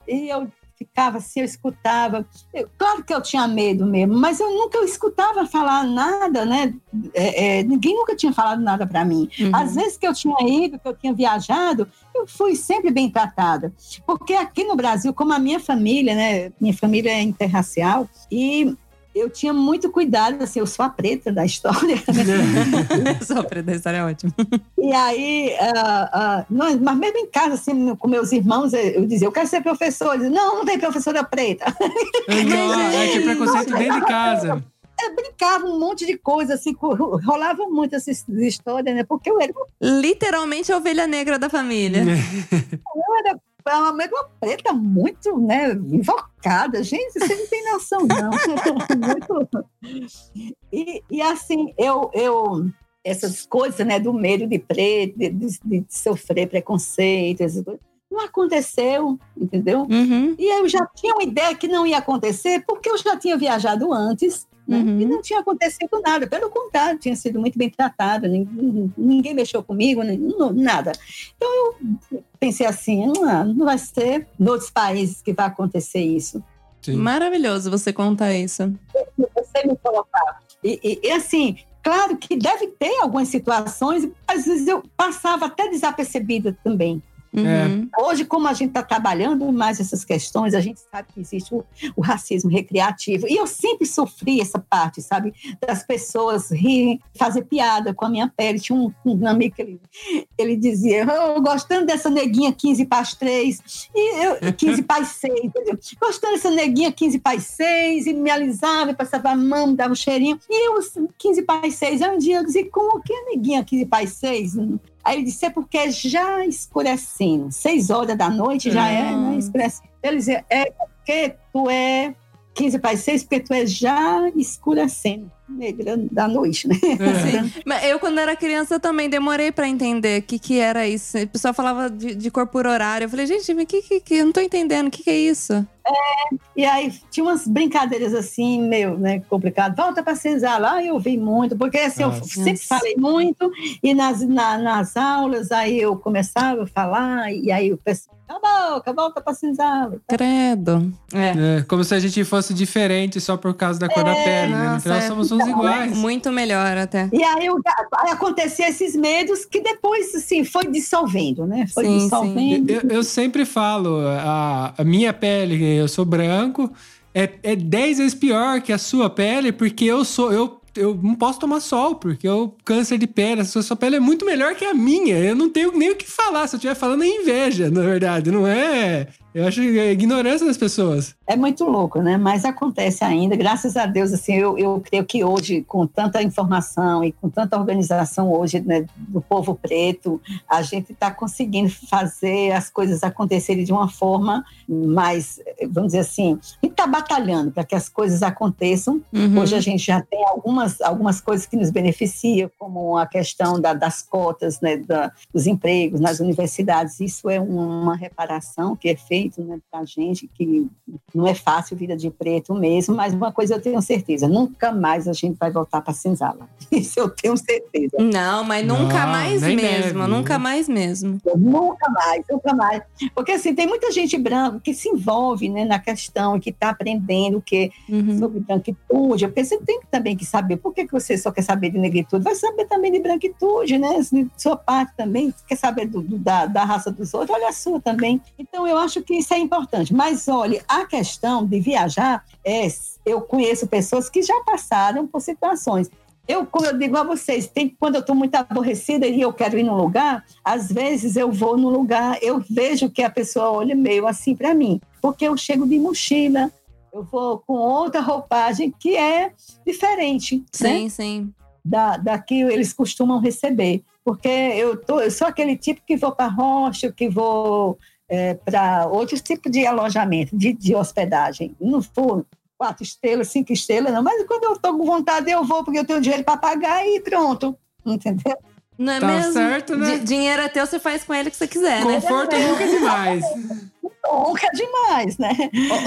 E eu ficava assim, eu escutava. Eu, claro que eu tinha medo mesmo, mas eu nunca escutava falar nada, né? É, é, ninguém nunca tinha falado nada para mim. Uhum. Às vezes que eu tinha ido, que eu tinha viajado, eu fui sempre bem tratada. Porque aqui no Brasil, como a minha família, né? Minha família é interracial e eu tinha muito cuidado, assim, eu sou a preta da história. Né? sou a preta da história, é ótimo. E aí, uh, uh, nós, mas mesmo em casa, assim, com meus irmãos, eu dizia, eu quero ser professor. Dizia, não, não tem professora preta. Não, é que preconceito dentro de casa. Eu brincava um monte de coisa, assim, rolava muito essas histórias, né? Porque eu era. Literalmente a ovelha negra da família. eu era uma mesma preta muito, né, invocada. Gente, você não tem noção, não. muito... e, e assim, eu, eu essas coisas, né, do medo de preto, de, de, de sofrer preconceito, essas coisas, não aconteceu, entendeu? Uhum. E eu já tinha uma ideia que não ia acontecer, porque eu já tinha viajado antes, né? Uhum. E não tinha acontecido nada, pelo contrário, tinha sido muito bem tratada, ninguém, ninguém mexeu comigo, nada. Então eu pensei assim: não, não vai ser em outros países que vai acontecer isso. Sim. Maravilhoso você contar isso. Você me colocar. E, e, e assim, claro que deve ter algumas situações, às vezes eu passava até desapercebida também. Uhum. É. Hoje, como a gente está trabalhando mais essas questões, a gente sabe que existe o, o, racismo recreativo. E eu sempre sofri essa parte, sabe? Das pessoas rirem, fazer piada com a minha pele. Tinha um, um amigo que ele, ele dizia, oh, gostando dessa neguinha 15 para as 3, e eu, 15 para as 6, entendeu? Gostando dessa neguinha 15 para as 6, e me alisava, e passava a mão, me dava um cheirinho. E eu, 15 para as 6, aí um dia eu dizia, como que é neguinha 15 para as 6? Aí ele disse, é porque já escurecendo. Seis horas da noite já é, né, escurecendo. Ele dizia, é porque tu é 15 para 6, porque tu é já escurecendo negra da noite, né? É. Mas eu, quando era criança, também demorei para entender o que, que era isso. O pessoal falava de, de cor por horário. Eu falei, gente, mas que, que, que eu não tô entendendo, o que, que é isso? É, e aí tinha umas brincadeiras assim, meio né, complicado. Volta para senzala, eu vi muito, porque assim, Nossa. eu sempre falei muito, e nas, na, nas aulas aí eu começava a falar, e aí o pessoal, cala a boca, volta para senzala. Credo. É. é. Como se a gente fosse diferente só por causa da cor é, da pele, né? Nossa, nós somos uns iguais. Muito melhor até. E aí, aí acontecia esses medos que depois, assim, foi dissolvendo, né? Foi sim, dissolvendo. Sim. Eu, eu, sempre falo, a, a minha pele, eu sou branco, é, é 10 vezes pior que a sua pele, porque eu sou. Eu eu não posso tomar sol, porque eu câncer de pele, a sua pele é muito melhor que a minha. Eu não tenho nem o que falar. Se eu estiver falando, é inveja, na verdade. Não é eu acho que é ignorância das pessoas. É muito louco, né? Mas acontece ainda. Graças a Deus, assim, eu, eu creio que hoje, com tanta informação e com tanta organização hoje né, do povo preto, a gente está conseguindo fazer as coisas acontecerem de uma forma mais, vamos dizer assim, a gente está batalhando para que as coisas aconteçam. Uhum. Hoje a gente já tem algumas, algumas coisas que nos beneficiam, como a questão da, das cotas, né, da, dos empregos nas universidades. Isso é uma reparação que é feita jeito, né, pra gente, que não é fácil vida de preto mesmo, mas uma coisa eu tenho certeza, nunca mais a gente vai voltar para Senzala. Isso eu tenho certeza. Não, mas nunca não, mais mesmo, deve. nunca mais mesmo. Nunca mais, nunca mais. Porque assim, tem muita gente branca que se envolve, né, na questão, que está aprendendo o que uhum. sobre branquitude. Eu pensei, tem também que saber, por que, que você só quer saber de negritude? Vai saber também de branquitude, né? Sua parte também, quer saber do, do, da, da raça dos outros, olha a sua também. Então, eu acho que isso é importante. Mas, olha, a questão de viajar, é, eu conheço pessoas que já passaram por situações. Eu, como eu digo a vocês, tem, quando eu estou muito aborrecida e eu quero ir num lugar, às vezes eu vou num lugar, eu vejo que a pessoa olha meio assim para mim, porque eu chego de mochila, eu vou com outra roupagem que é diferente. Sim, né? sim. Da, da que eles costumam receber. Porque eu, tô, eu sou aquele tipo que vou para rocha, que vou é, para outros tipos de alojamento, de, de hospedagem. Não for quatro estrelas, cinco estrelas, não. Mas quando eu estou com vontade, eu vou, porque eu tenho dinheiro para pagar e pronto. Entendeu? Não é tá mesmo? certo, né? dinheiro é teu, você faz com ele o que você quiser, né? Conforto é nunca é demais. Nunca é demais, né?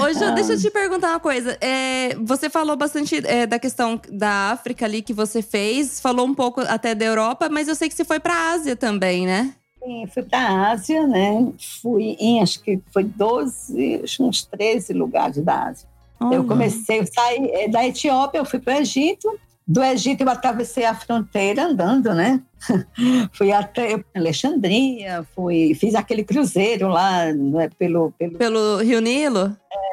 Hoje, ah. deixa eu te perguntar uma coisa. É, você falou bastante é, da questão da África ali que você fez, falou um pouco até da Europa, mas eu sei que você foi para a Ásia também, né? Sim, fui para a Ásia, né? Fui em, acho que foi 12, acho uns 13 lugares da Ásia. Eu comecei, eu saí é, da Etiópia, eu fui para o Egito, do Egito eu atravessei a fronteira andando, né? fui até Alexandria, fui, fiz aquele cruzeiro lá né, pelo, pelo... Pelo Rio Nilo? É,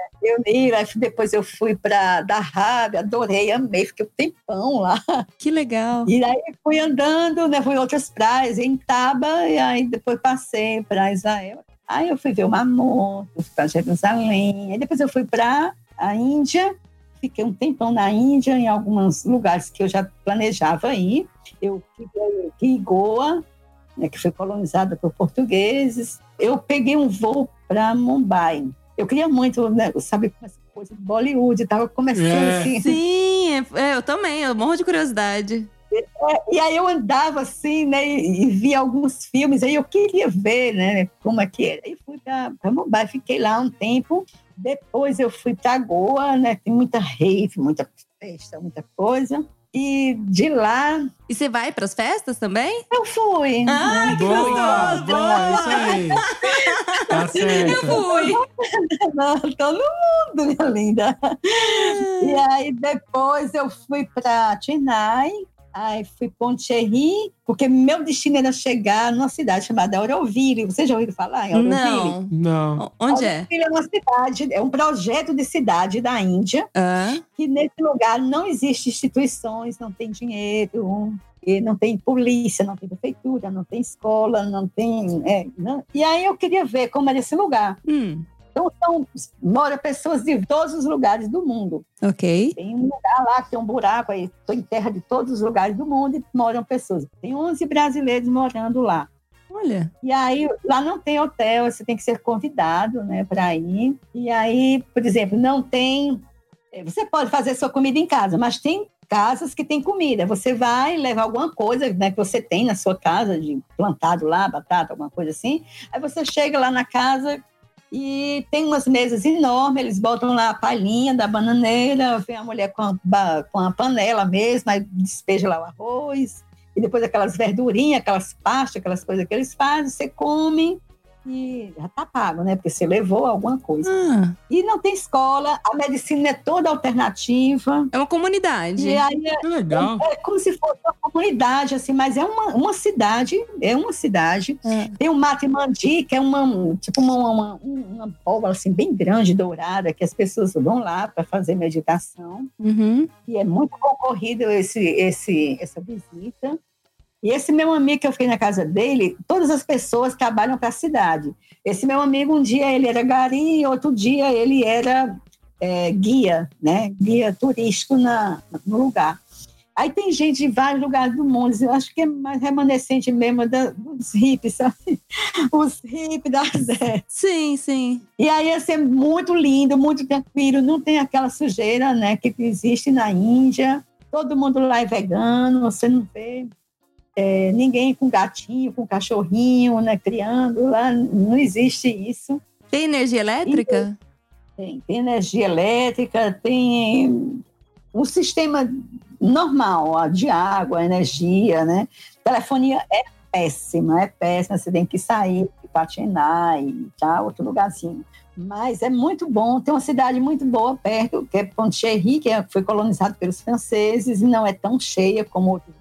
Aí depois eu fui para da Rábia, adorei, amei, fiquei um tempão lá. Que legal. E aí fui andando, né? Fui em outras praias, em Taba, e aí depois passei para Israel. Aí eu fui ver o Mamor, fui para Jerusalém, aí depois eu fui para a Índia, fiquei um tempão na Índia, em alguns lugares que eu já planejava ir. Eu fiquei em Goa, né, que foi colonizada por portugueses. Eu peguei um voo para Mumbai. Eu queria muito, né, sabe, essa coisa de Bollywood, estava começando é. assim. Sim, é, eu também, eu morro de curiosidade. É, e aí eu andava assim, né, e, via alguns filmes, aí eu queria ver, né, como é que era. Aí fui para Mumbai, fiquei lá um tempo. Depois eu fui para Goa, né, tem muita rave, muita festa, muita coisa. E de lá. E você vai para as festas também? Eu fui. Ah, que boa, gostoso! Boa, isso aí. Tá certo. Eu fui. Não, todo mundo, minha linda. E aí depois eu fui para Chennai, Aí fui Poncherry, porque meu destino era chegar numa cidade chamada Auroville. Você já ouviu falar em Auroville? Não. Não. Onde é? Auroville é uma cidade, é um projeto de cidade da Índia, ah. que nesse lugar não existe instituições, não tem dinheiro, não tem polícia, não tem prefeitura, não tem escola, não tem. É, não. E aí eu queria ver como era esse lugar. Hum. Então, são, mora pessoas de todos os lugares do mundo. Ok. Tem um lugar lá que tem um buraco aí, estou em terra de todos os lugares do mundo e moram pessoas. Tem 11 brasileiros morando lá. Olha. E aí, lá não tem hotel, você tem que ser convidado, né, para ir. E aí, por exemplo, não tem. Eh, você pode fazer sua comida em casa, mas tem casas que tem comida. Você vai levar alguma coisa né, que você tem na sua casa, de plantado lá, batata, alguma coisa assim. Aí você chega lá na casa, e tem umas mesas enormes, eles botam lá a palhinha da bananeira, vem a mulher com a, com a panela mesmo, aí despeja lá o arroz, e depois aquelas verdurinhas, aquelas pastas, aquelas coisas que eles fazem, você come e já tá pago, né? Porque você levou alguma coisa. Ah. E não tem escola, a medicina é toda alternativa. É uma comunidade. E aí é, Que legal. é, é como se fosse uma comunidade, assim, mas é uma, uma cidade, é uma cidade. É. Tem o Matimandi, que é uma, tipo uma, uma, uma póvoa, assim, bem grande, dourada, que as pessoas vão lá para fazer meditação. Uhum. E é muito concorrido esse, esse, essa visita. E esse meu amigo que eu fiquei na casa dele, todas as pessoas trabalham para a cidade. Esse meu amigo, um dia ele era gari, outro dia ele era é, guia, né? Guia turístico na, no lugar. Aí tem gente de vários lugares do mundo, eu acho que é mais remanescente mesmo da, dos hippies, sabe? Os hippies da Zé. Sim, sim. E aí ia ser muito lindo, muito tranquilo, não tem aquela sujeira, né, que existe na Índia. Todo mundo lá é vegano, você não vê é, ninguém com gatinho, com cachorrinho, né, criando lá, não existe isso. Tem energia elétrica? Tem, tem energia elétrica, tem um sistema normal de água, energia, né? Telefonia é péssima, é péssima, você tem que sair, patinar e tá outro lugarzinho. Mas é muito bom, tem uma cidade muito boa perto, que é Pondicherry, que é, foi colonizado pelos franceses e não é tão cheia como outros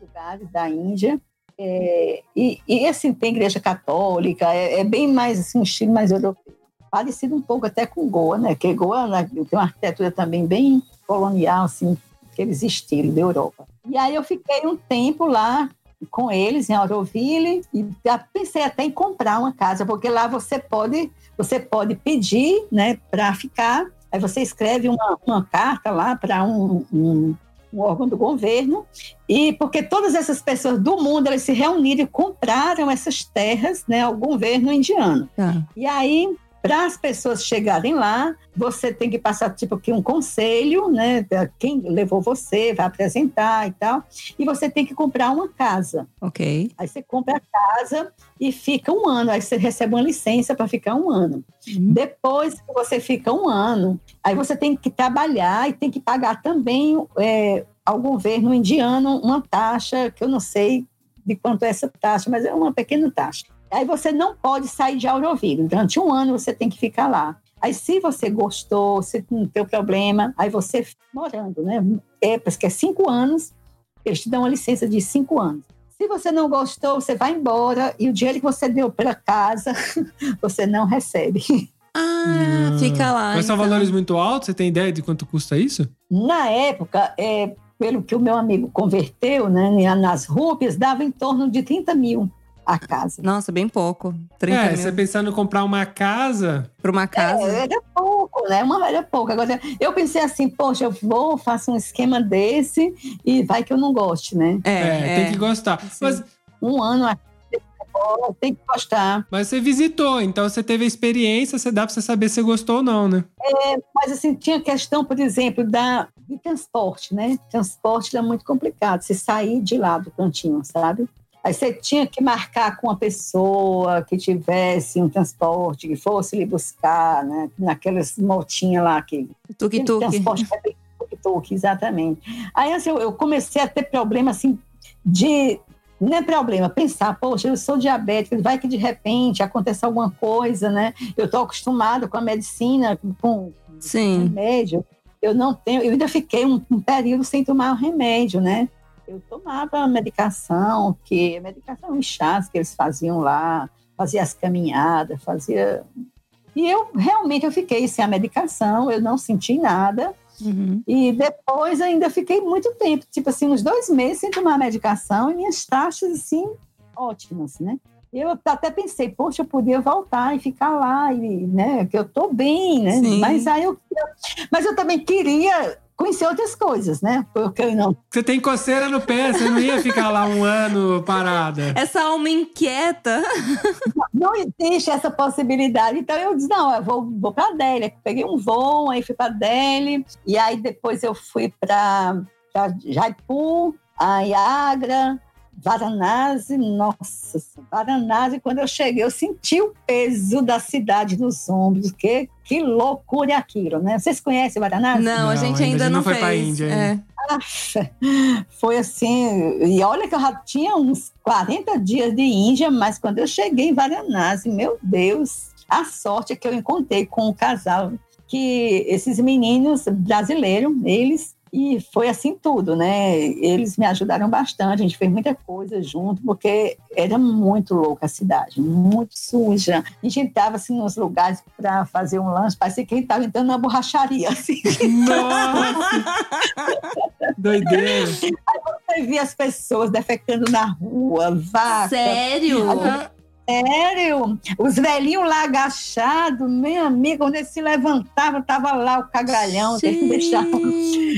da Índia. É, e, e, assim, tem igreja católica, é, é, bem mais assim, um estilo mais europeu. Parecido um pouco até com Goa, né? Que Goa né, tem uma arquitetura também bem colonial, assim, aqueles estilos da Europa. E aí eu fiquei um tempo lá com eles em Auroville e pensei até em comprar uma casa, porque lá você pode, você pode pedir, né, para ficar. Aí você escreve uma, uma carta lá para um, um um órgão do governo, e porque todas essas pessoas do mundo elas se reuniram e compraram essas terras né, ao governo indiano. Tá. E aí, para as pessoas chegarem lá, você tem que passar tipo um conselho, né? Quem levou você vai apresentar e tal, e você tem que comprar uma casa. Ok. Aí você compra a casa e fica um ano. Aí você recebe uma licença para ficar um ano. Uhum. Depois que você fica um ano, aí você tem que trabalhar e tem que pagar também é, ao governo indiano uma taxa que eu não sei de quanto é essa taxa, mas é uma pequena taxa. Aí você não pode sair de Auroville. Durante um ano você tem que ficar lá. Aí, se você gostou, se não tem problema, aí você morando, né? É, porque é cinco anos, eles te dão uma licença de cinco anos. Se você não gostou, você vai embora e o dinheiro que você deu para casa, você não recebe. Ah, fica lá. Mas são então. valores muito altos? Você tem ideia de quanto custa isso? Na época, é, pelo que o meu amigo converteu né, nas rúpias, dava em torno de 30 mil a casa. Nossa, bem pouco. 30 é, mil você pensando em comprar uma casa. pra uma casa. É, era pouco, né? Uma era pouco. Agora, eu pensei assim, poxa, eu vou, faço um esquema desse e vai que eu não goste, né? É, tem que gostar. Sim. Mas, Um ano aqui, tem que gostar. mas você visitou, então você teve a experiência, você dá pra você saber se você gostou ou não, né? Mas assim, tinha questão, por exemplo, da, de transporte, né? Transporte era muito complicado, você sair de lá do cantinho, sabe? Aí você tinha que marcar com uma pessoa que tivesse um transporte, que fosse lhe buscar, né? Naquelas motinhas lá que Tuk-tuk. Transporte tuk-tuk, exatamente. Aí assim, eu eu comecei a ter problema assim de não é problema, pensar, poxa, eu sou diabética, vai que de repente aconteça alguma coisa, né? Eu estou acostumado com a medicina, com Sim. remédio. Eu não tenho, eu ainda fiquei um, um período sem tomar o remédio, né? Eu tomava a medicação, que medicação em chás que eles faziam lá, fazia as caminhadas, fazia. E eu realmente eu fiquei sem a medicação, eu não senti nada. Uhum. E depois ainda fiquei muito tempo, tipo assim, uns dois meses sem tomar medicação e minhas taxas, assim, ótimas, né? Eu até pensei, poxa, eu podia voltar e ficar lá, e, né? Que eu tô bem, né? Sim. Mas aí eu, mas eu também queria conhecer outras coisas, né? Porque não. Você tem coceira no pé, você não ia ficar lá um ano parada. Essa alma inquieta. Não existe essa possibilidade. Então eu disse, não, eu vou, vou para Delhi. Peguei um voo, aí fui para Delhi. E aí depois eu fui para Jaipur, aí Agra, Varanasi. Nossa, Varanasi, quando eu cheguei, eu senti o peso da cidade nos ombros. Que, que loucura é aquilo, né? Vocês conhecem Varanasi? Não, a Não, gente ainda ainda a não, não foi fez. pra Índia É. Foi assim, e olha que eu já tinha uns 40 dias de Índia, mas quando eu cheguei em Varanasi, meu Deus, a sorte é que eu encontrei com um casal que esses meninos brasileiros, eles e foi assim tudo, né? Eles me ajudaram bastante, a gente fez muita coisa junto, porque era muito louca a cidade, muito suja. A gente entrava assim nos lugares para fazer um lanche, parecia que a gente estava entrando na borracharia, assim. Nossa! Doideira. Você via as pessoas defecando na rua, vaca. Sério? Sério? Os velhinhos lá agachados, meu amigo, quando eles se levantavam, tava lá o cagalhão, eles deixavam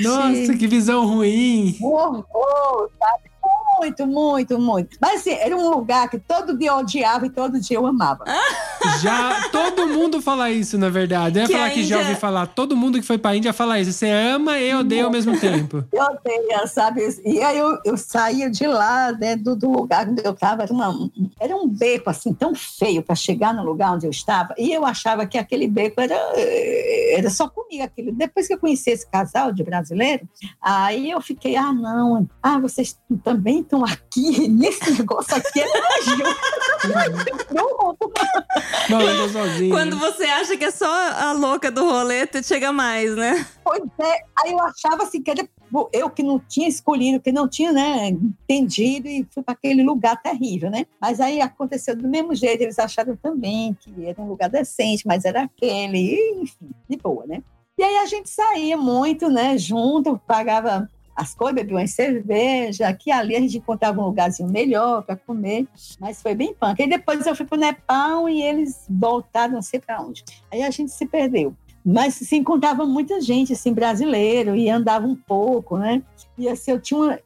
Nossa, que visão ruim. um horror, sabe? Muito, muito, muito. Mas assim, era um lugar que todo dia eu odiava e todo dia eu amava. Já todo mundo fala isso, na verdade. Eu ia Que falar que já ouvi falar. Todo mundo que foi pra Índia fala isso. Você ama e odeia ao mesmo tempo. Eu odeia, sabe? E aí eu, eu saía de lá, né, do, do lugar onde eu estava, era, uma- era um beco assim tão feio para chegar no lugar onde eu estava, e eu achava que aquele beco era, era só comigo aquilo. Depois que eu conheci esse casal de brasileiro, aí eu fiquei, ah, não, ah, vocês também estão aqui, nesse negócio aqui é. Não, eu tô sozinho. Quando você acha que é só a louca do rolê, chega mais, né? Pois é, aí eu achava assim que era eu que não tinha escolhido, que não tinha né, entendido e fui para aquele lugar terrível, né? Mas aí aconteceu do mesmo jeito, eles acharam também que era um lugar decente, mas era aquele, enfim, de boa, né? E aí a gente saía muito, né, junto, pagava as coisas, bebia uma cerveja, aqui e ali a gente encontrava um lugarzinho melhor para comer, mas foi bem punk. Aí depois eu fui para o Nepal e eles voltaram não sei para onde. Aí a gente se perdeu mas se encontrava muita gente assim brasileiro e andava um pouco, né? E assim eu tinha,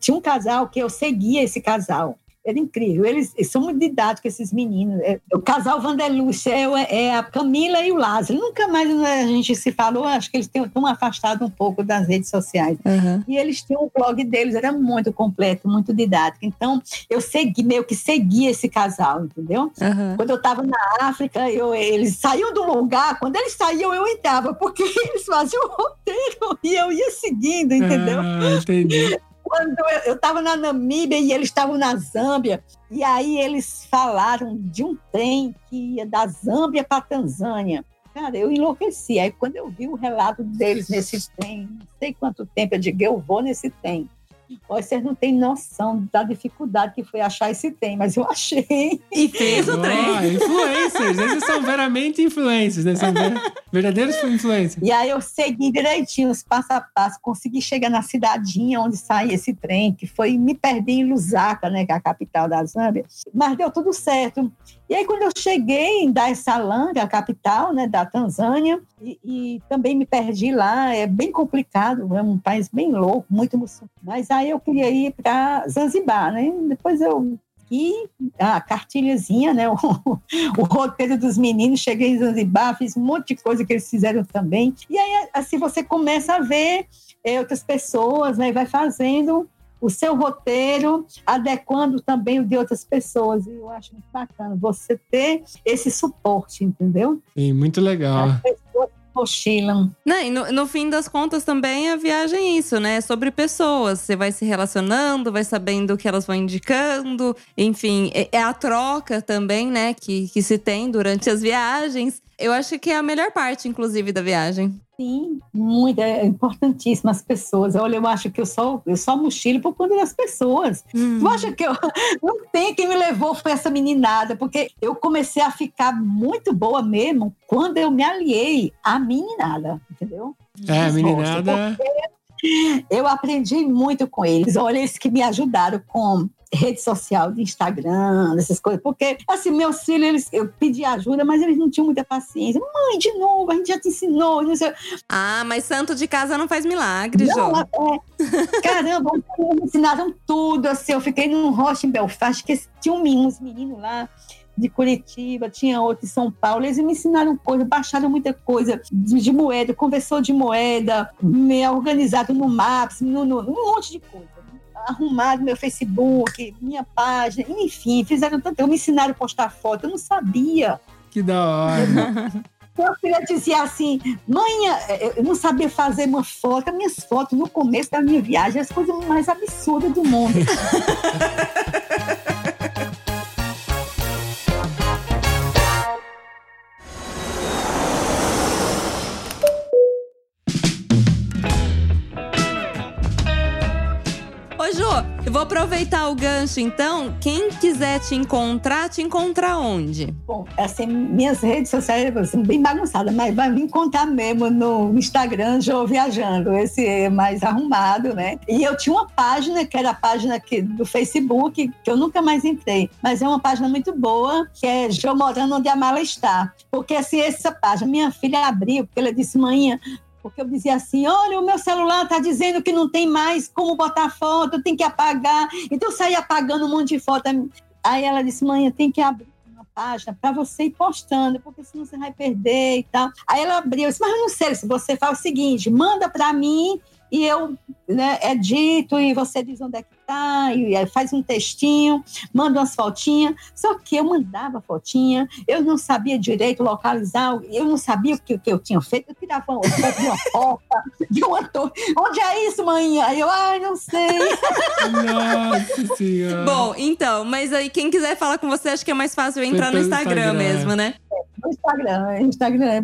tinha um casal que eu seguia esse casal. Era incrível. Eles, eles são muito didáticos, esses meninos. É, o casal Vanderlúcia é, é, a Camila e o Lázaro. Nunca mais a gente se falou, acho que eles estão afastados um pouco das redes sociais. Uhum. E eles tinham o blog deles, era muito completo, muito didático. Então, eu segui, meio que segui esse casal, entendeu? Uhum. Quando eu estava na África, eu, eles saíam do lugar, quando eles saíam, eu entrava, porque eles faziam o roteiro e eu ia seguindo, entendeu? Ah, entendi. Quando eu estava na Namíbia e eles estavam na Zâmbia, e aí eles falaram de um trem que ia da Zâmbia para Tanzânia. Cara, eu enlouqueci. Aí quando eu vi o relato deles nesse trem, não sei quanto tempo, eu digo, eu vou nesse trem. Olha, vocês não têm noção da dificuldade que foi achar esse trem, mas eu achei. E fez o Ó, trem. influencers, esses são veramente influencers, né? São ver- verdadeiros influencers. E aí eu segui direitinho os passo a passo, consegui chegar na cidadinha onde sai esse trem, que foi me perdi em Lusaka, né, que é a capital da Zâmbia, mas deu tudo certo. E aí quando eu cheguei em Dar es Salaam, que é a capital, né, da Tanzânia, e, e também me perdi lá, é bem complicado, é um país bem louco, muito muçulmano. Mas aí eu queria ir para Zanzibar, né? Depois eu e a cartilhazinha, né? O, o roteiro dos meninos, cheguei em Zanzibar, fiz um monte de coisa que eles fizeram também. E aí, assim, você começa a ver eh, outras pessoas, né? E vai fazendo o seu roteiro, adequando também o de outras pessoas. E eu acho muito bacana você ter esse suporte, entendeu? Sim, muito legal. As pessoas mochilam. Né, e no, no fim das contas também a viagem é isso, né? É sobre pessoas. Você vai se relacionando, vai sabendo o que elas vão indicando. Enfim, é, é a troca também, né? Que, que se tem durante as viagens. Eu acho que é a melhor parte, inclusive, da viagem. Sim, muito, é importantíssimo as pessoas. Olha, eu acho que eu só, eu só mochilo por conta das pessoas. Hum. Tu acha que eu não tem quem me levou foi essa meninada, porque eu comecei a ficar muito boa mesmo quando eu me aliei à meninada, entendeu? É, Desgosto, meninada. Eu aprendi muito com eles. Olha, eles que me ajudaram com rede social de Instagram, essas coisas. Porque, assim, meus filhos, eles, eu pedi ajuda, mas eles não tinham muita paciência. Mãe, de novo, a gente já te ensinou. Não sei. Ah, mas santo de casa não faz milagre, Não, Jô. é, caramba, me ensinaram tudo. Assim, eu fiquei num rocha em Belfast, que tinha uns meninos lá de Curitiba, tinha outro em São Paulo. Eles me ensinaram coisa, baixaram muita coisa de, de moeda, conversor de moeda, me organizado no Maps, no, no- um monte de coisa. Arrumado meu Facebook, minha página, enfim, fizeram tanto. Eu me ensinaram a postar foto, eu não sabia. Que da hora. Meu filho dizia assim: mãe, eu não sabia fazer uma foto. As minhas fotos no começo da minha viagem, as coisas mais absurdas do mundo. vou aproveitar o gancho, então. Quem quiser te encontrar, te encontrar onde? Bom, assim, minhas redes sociais são bem bagunçadas, mas vai me encontrar mesmo no Instagram, Jô Viajando, esse é mais arrumado, né? E eu tinha uma página, que era a página aqui do Facebook, que eu nunca mais entrei, mas é uma página muito boa, que é Jô Morando Onde a Mala Está. Porque, assim, essa página, minha filha abriu, porque ela disse, manhã, porque eu dizia assim: olha, o meu celular está dizendo que não tem mais como botar foto, tem que apagar. Então eu saí apagando um monte de foto. Aí ela disse: mãe, tem que abrir uma página para você ir postando, porque senão você vai perder e tal. Aí ela abriu, eu disse, mas não sei se você faz o seguinte: manda para mim e eu né, edito e você diz onde é que tá, e aí faz um textinho, manda umas fotinhas. Só que eu mandava fotinha, eu não sabia direito localizar, eu não sabia o que, o que eu tinha feito. Eu tirava uma foto de uma de uma torre. Onde é isso, mãe? Aí eu, ai, não sei. Nossa senhora. Bom, então, mas aí quem quiser falar com você, acho que é mais fácil entrar no Instagram, Instagram, mesmo, né? No Instagram, Instagram é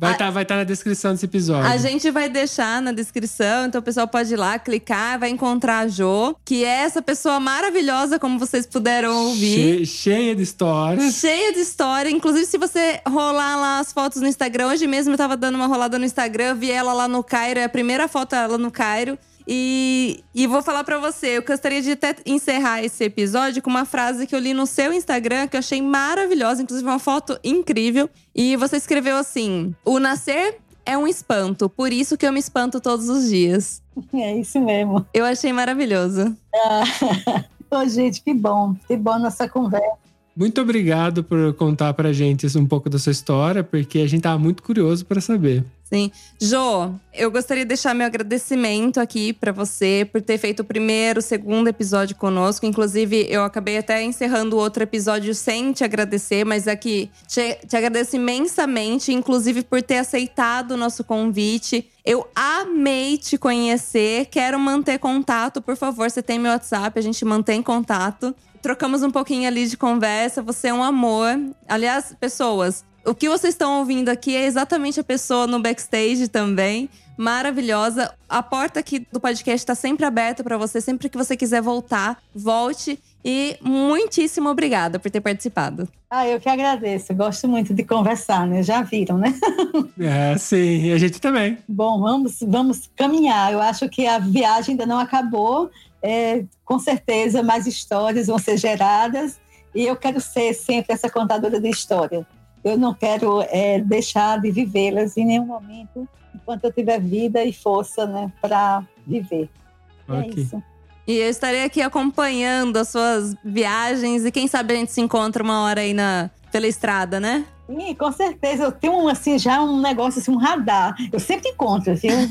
Vai estar vai tá na descrição desse episódio. A gente vai deixar na descrição, então o pessoal pode ir lá, clicar, vai encontrar a Jo, que é essa pessoa maravilhosa, como vocês puderam ouvir. Che- cheia de histórias. Cheia de história. Inclusive, se você rolar lá as fotos no Instagram, hoje mesmo eu tava dando uma rolada no Instagram, vi ela lá no Cairo, é a primeira foto dela no Cairo. E, e vou falar pra você, eu gostaria de até encerrar esse episódio com uma frase que eu li no seu Instagram, que eu achei maravilhosa, inclusive uma foto incrível. E você escreveu assim: O nascer é um espanto, por isso que eu me espanto todos os dias. É isso mesmo. Eu achei maravilhoso. Ô, gente, que bom. Que bom nossa conversa. Muito obrigado por contar pra gente um pouco da sua história, porque a gente tava muito curioso pra saber. Sim. Jô, eu gostaria de deixar meu agradecimento aqui pra você por ter feito o primeiro, o segundo episódio conosco. Inclusive, eu acabei até encerrando outro episódio sem te agradecer, mas aqui te, te agradeço imensamente, inclusive por ter aceitado o nosso convite. Eu amei te conhecer, quero manter contato, por favor. Você tem meu WhatsApp, a gente mantém contato. Trocamos um pouquinho ali de conversa, você é um amor. Aliás, pessoas, o que vocês estão ouvindo aqui é exatamente a pessoa no backstage também. maravilhosa. A porta aqui do podcast está sempre aberta para você, sempre que você quiser voltar, volte. E muitíssimo obrigada por ter participado. Ah, eu que agradeço. Gosto muito de conversar, né? Já viram, né? É, sim. E a gente também. Bom, vamos, vamos caminhar. Eu acho que a viagem ainda não acabou. É, com certeza, mais histórias vão ser geradas. E eu quero ser sempre essa contadora de história. Eu não quero é, deixar de vivê-las em nenhum momento, enquanto eu tiver vida e força né, para viver. É Ok. isso. E eu estarei aqui acompanhando as suas viagens e quem sabe a gente se encontra uma hora aí na, pela estrada, né? Sim, com certeza. Eu tenho assim, já um negócio, assim, um radar. Eu sempre encontro, viu?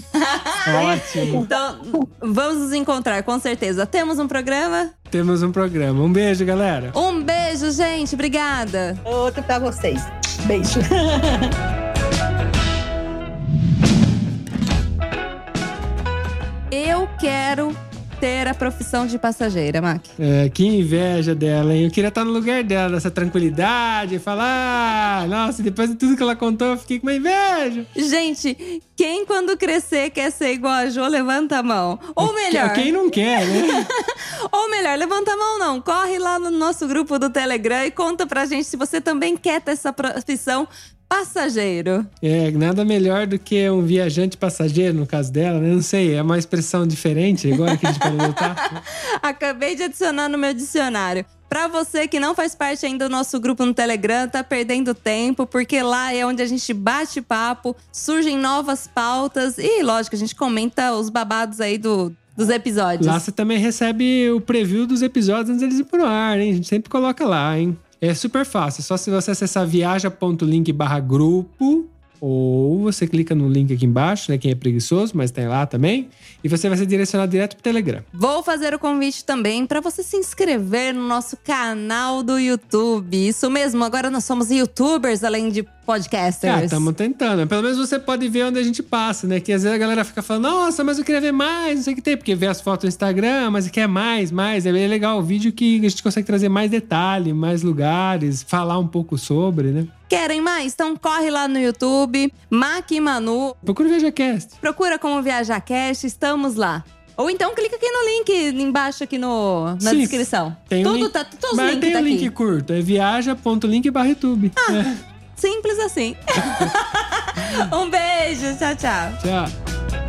Ótimo. Então, vamos nos encontrar, com certeza. Temos um programa? Temos um programa. Um beijo, galera. Um beijo, gente. Obrigada. Outro para vocês. Beijo. Eu quero ter a profissão de passageira, Mac. É, que inveja dela, hein? Eu queria estar no lugar dela, nessa tranquilidade, falar. "Ah, Nossa, depois de tudo que ela contou, eu fiquei com uma inveja. Gente, quem quando crescer quer ser igual a Jo, levanta a mão. Ou melhor, Quem não quer, né? ou melhor, levanta a mão não. Corre lá no nosso grupo do Telegram e conta pra gente se você também quer ter essa profissão passageiro. É, nada melhor do que um viajante passageiro, no caso dela, né? Não sei, é uma expressão diferente agora que a gente pode adotar. Acabei de adicionar no meu dicionário. Pra você que não faz parte ainda do nosso grupo no Telegram, tá perdendo tempo, porque lá é onde a gente bate papo, surgem novas pautas e, lógico, a gente comenta os babados aí do, dos episódios. Lá você também recebe o preview dos episódios antes deles ir pro ar, hein? A gente sempre coloca lá, hein? É super fácil, só se você acessar viaja.link barra grupo ou você clica no link aqui embaixo, né? Quem é preguiçoso, mas tem lá também. E você vai ser direcionado direto pro Telegram. Vou fazer o convite também para você se inscrever no nosso canal do YouTube. Isso mesmo, agora nós somos youtubers além de podcasters. Ah, estamos tentando. Pelo menos você pode ver onde a gente passa, né? Que às vezes a galera fica falando, nossa, mas eu queria ver mais, não sei o que tem, porque vê as fotos no Instagram, mas quer mais, mais. É bem legal o vídeo que a gente consegue trazer mais detalhe, mais lugares, falar um pouco sobre, né? Querem mais? Então corre lá no YouTube, Mac e Manu, Procura o ViajaCast. procura como ViajaCast, estamos lá. Ou então clica aqui no link embaixo aqui no, na Sim, descrição. Tem um Tudo link, tá, todos os mas links tem tá um link aqui. curto, é viaja.link barra YouTube. É, Simples assim. um beijo, tchau, tchau. tchau.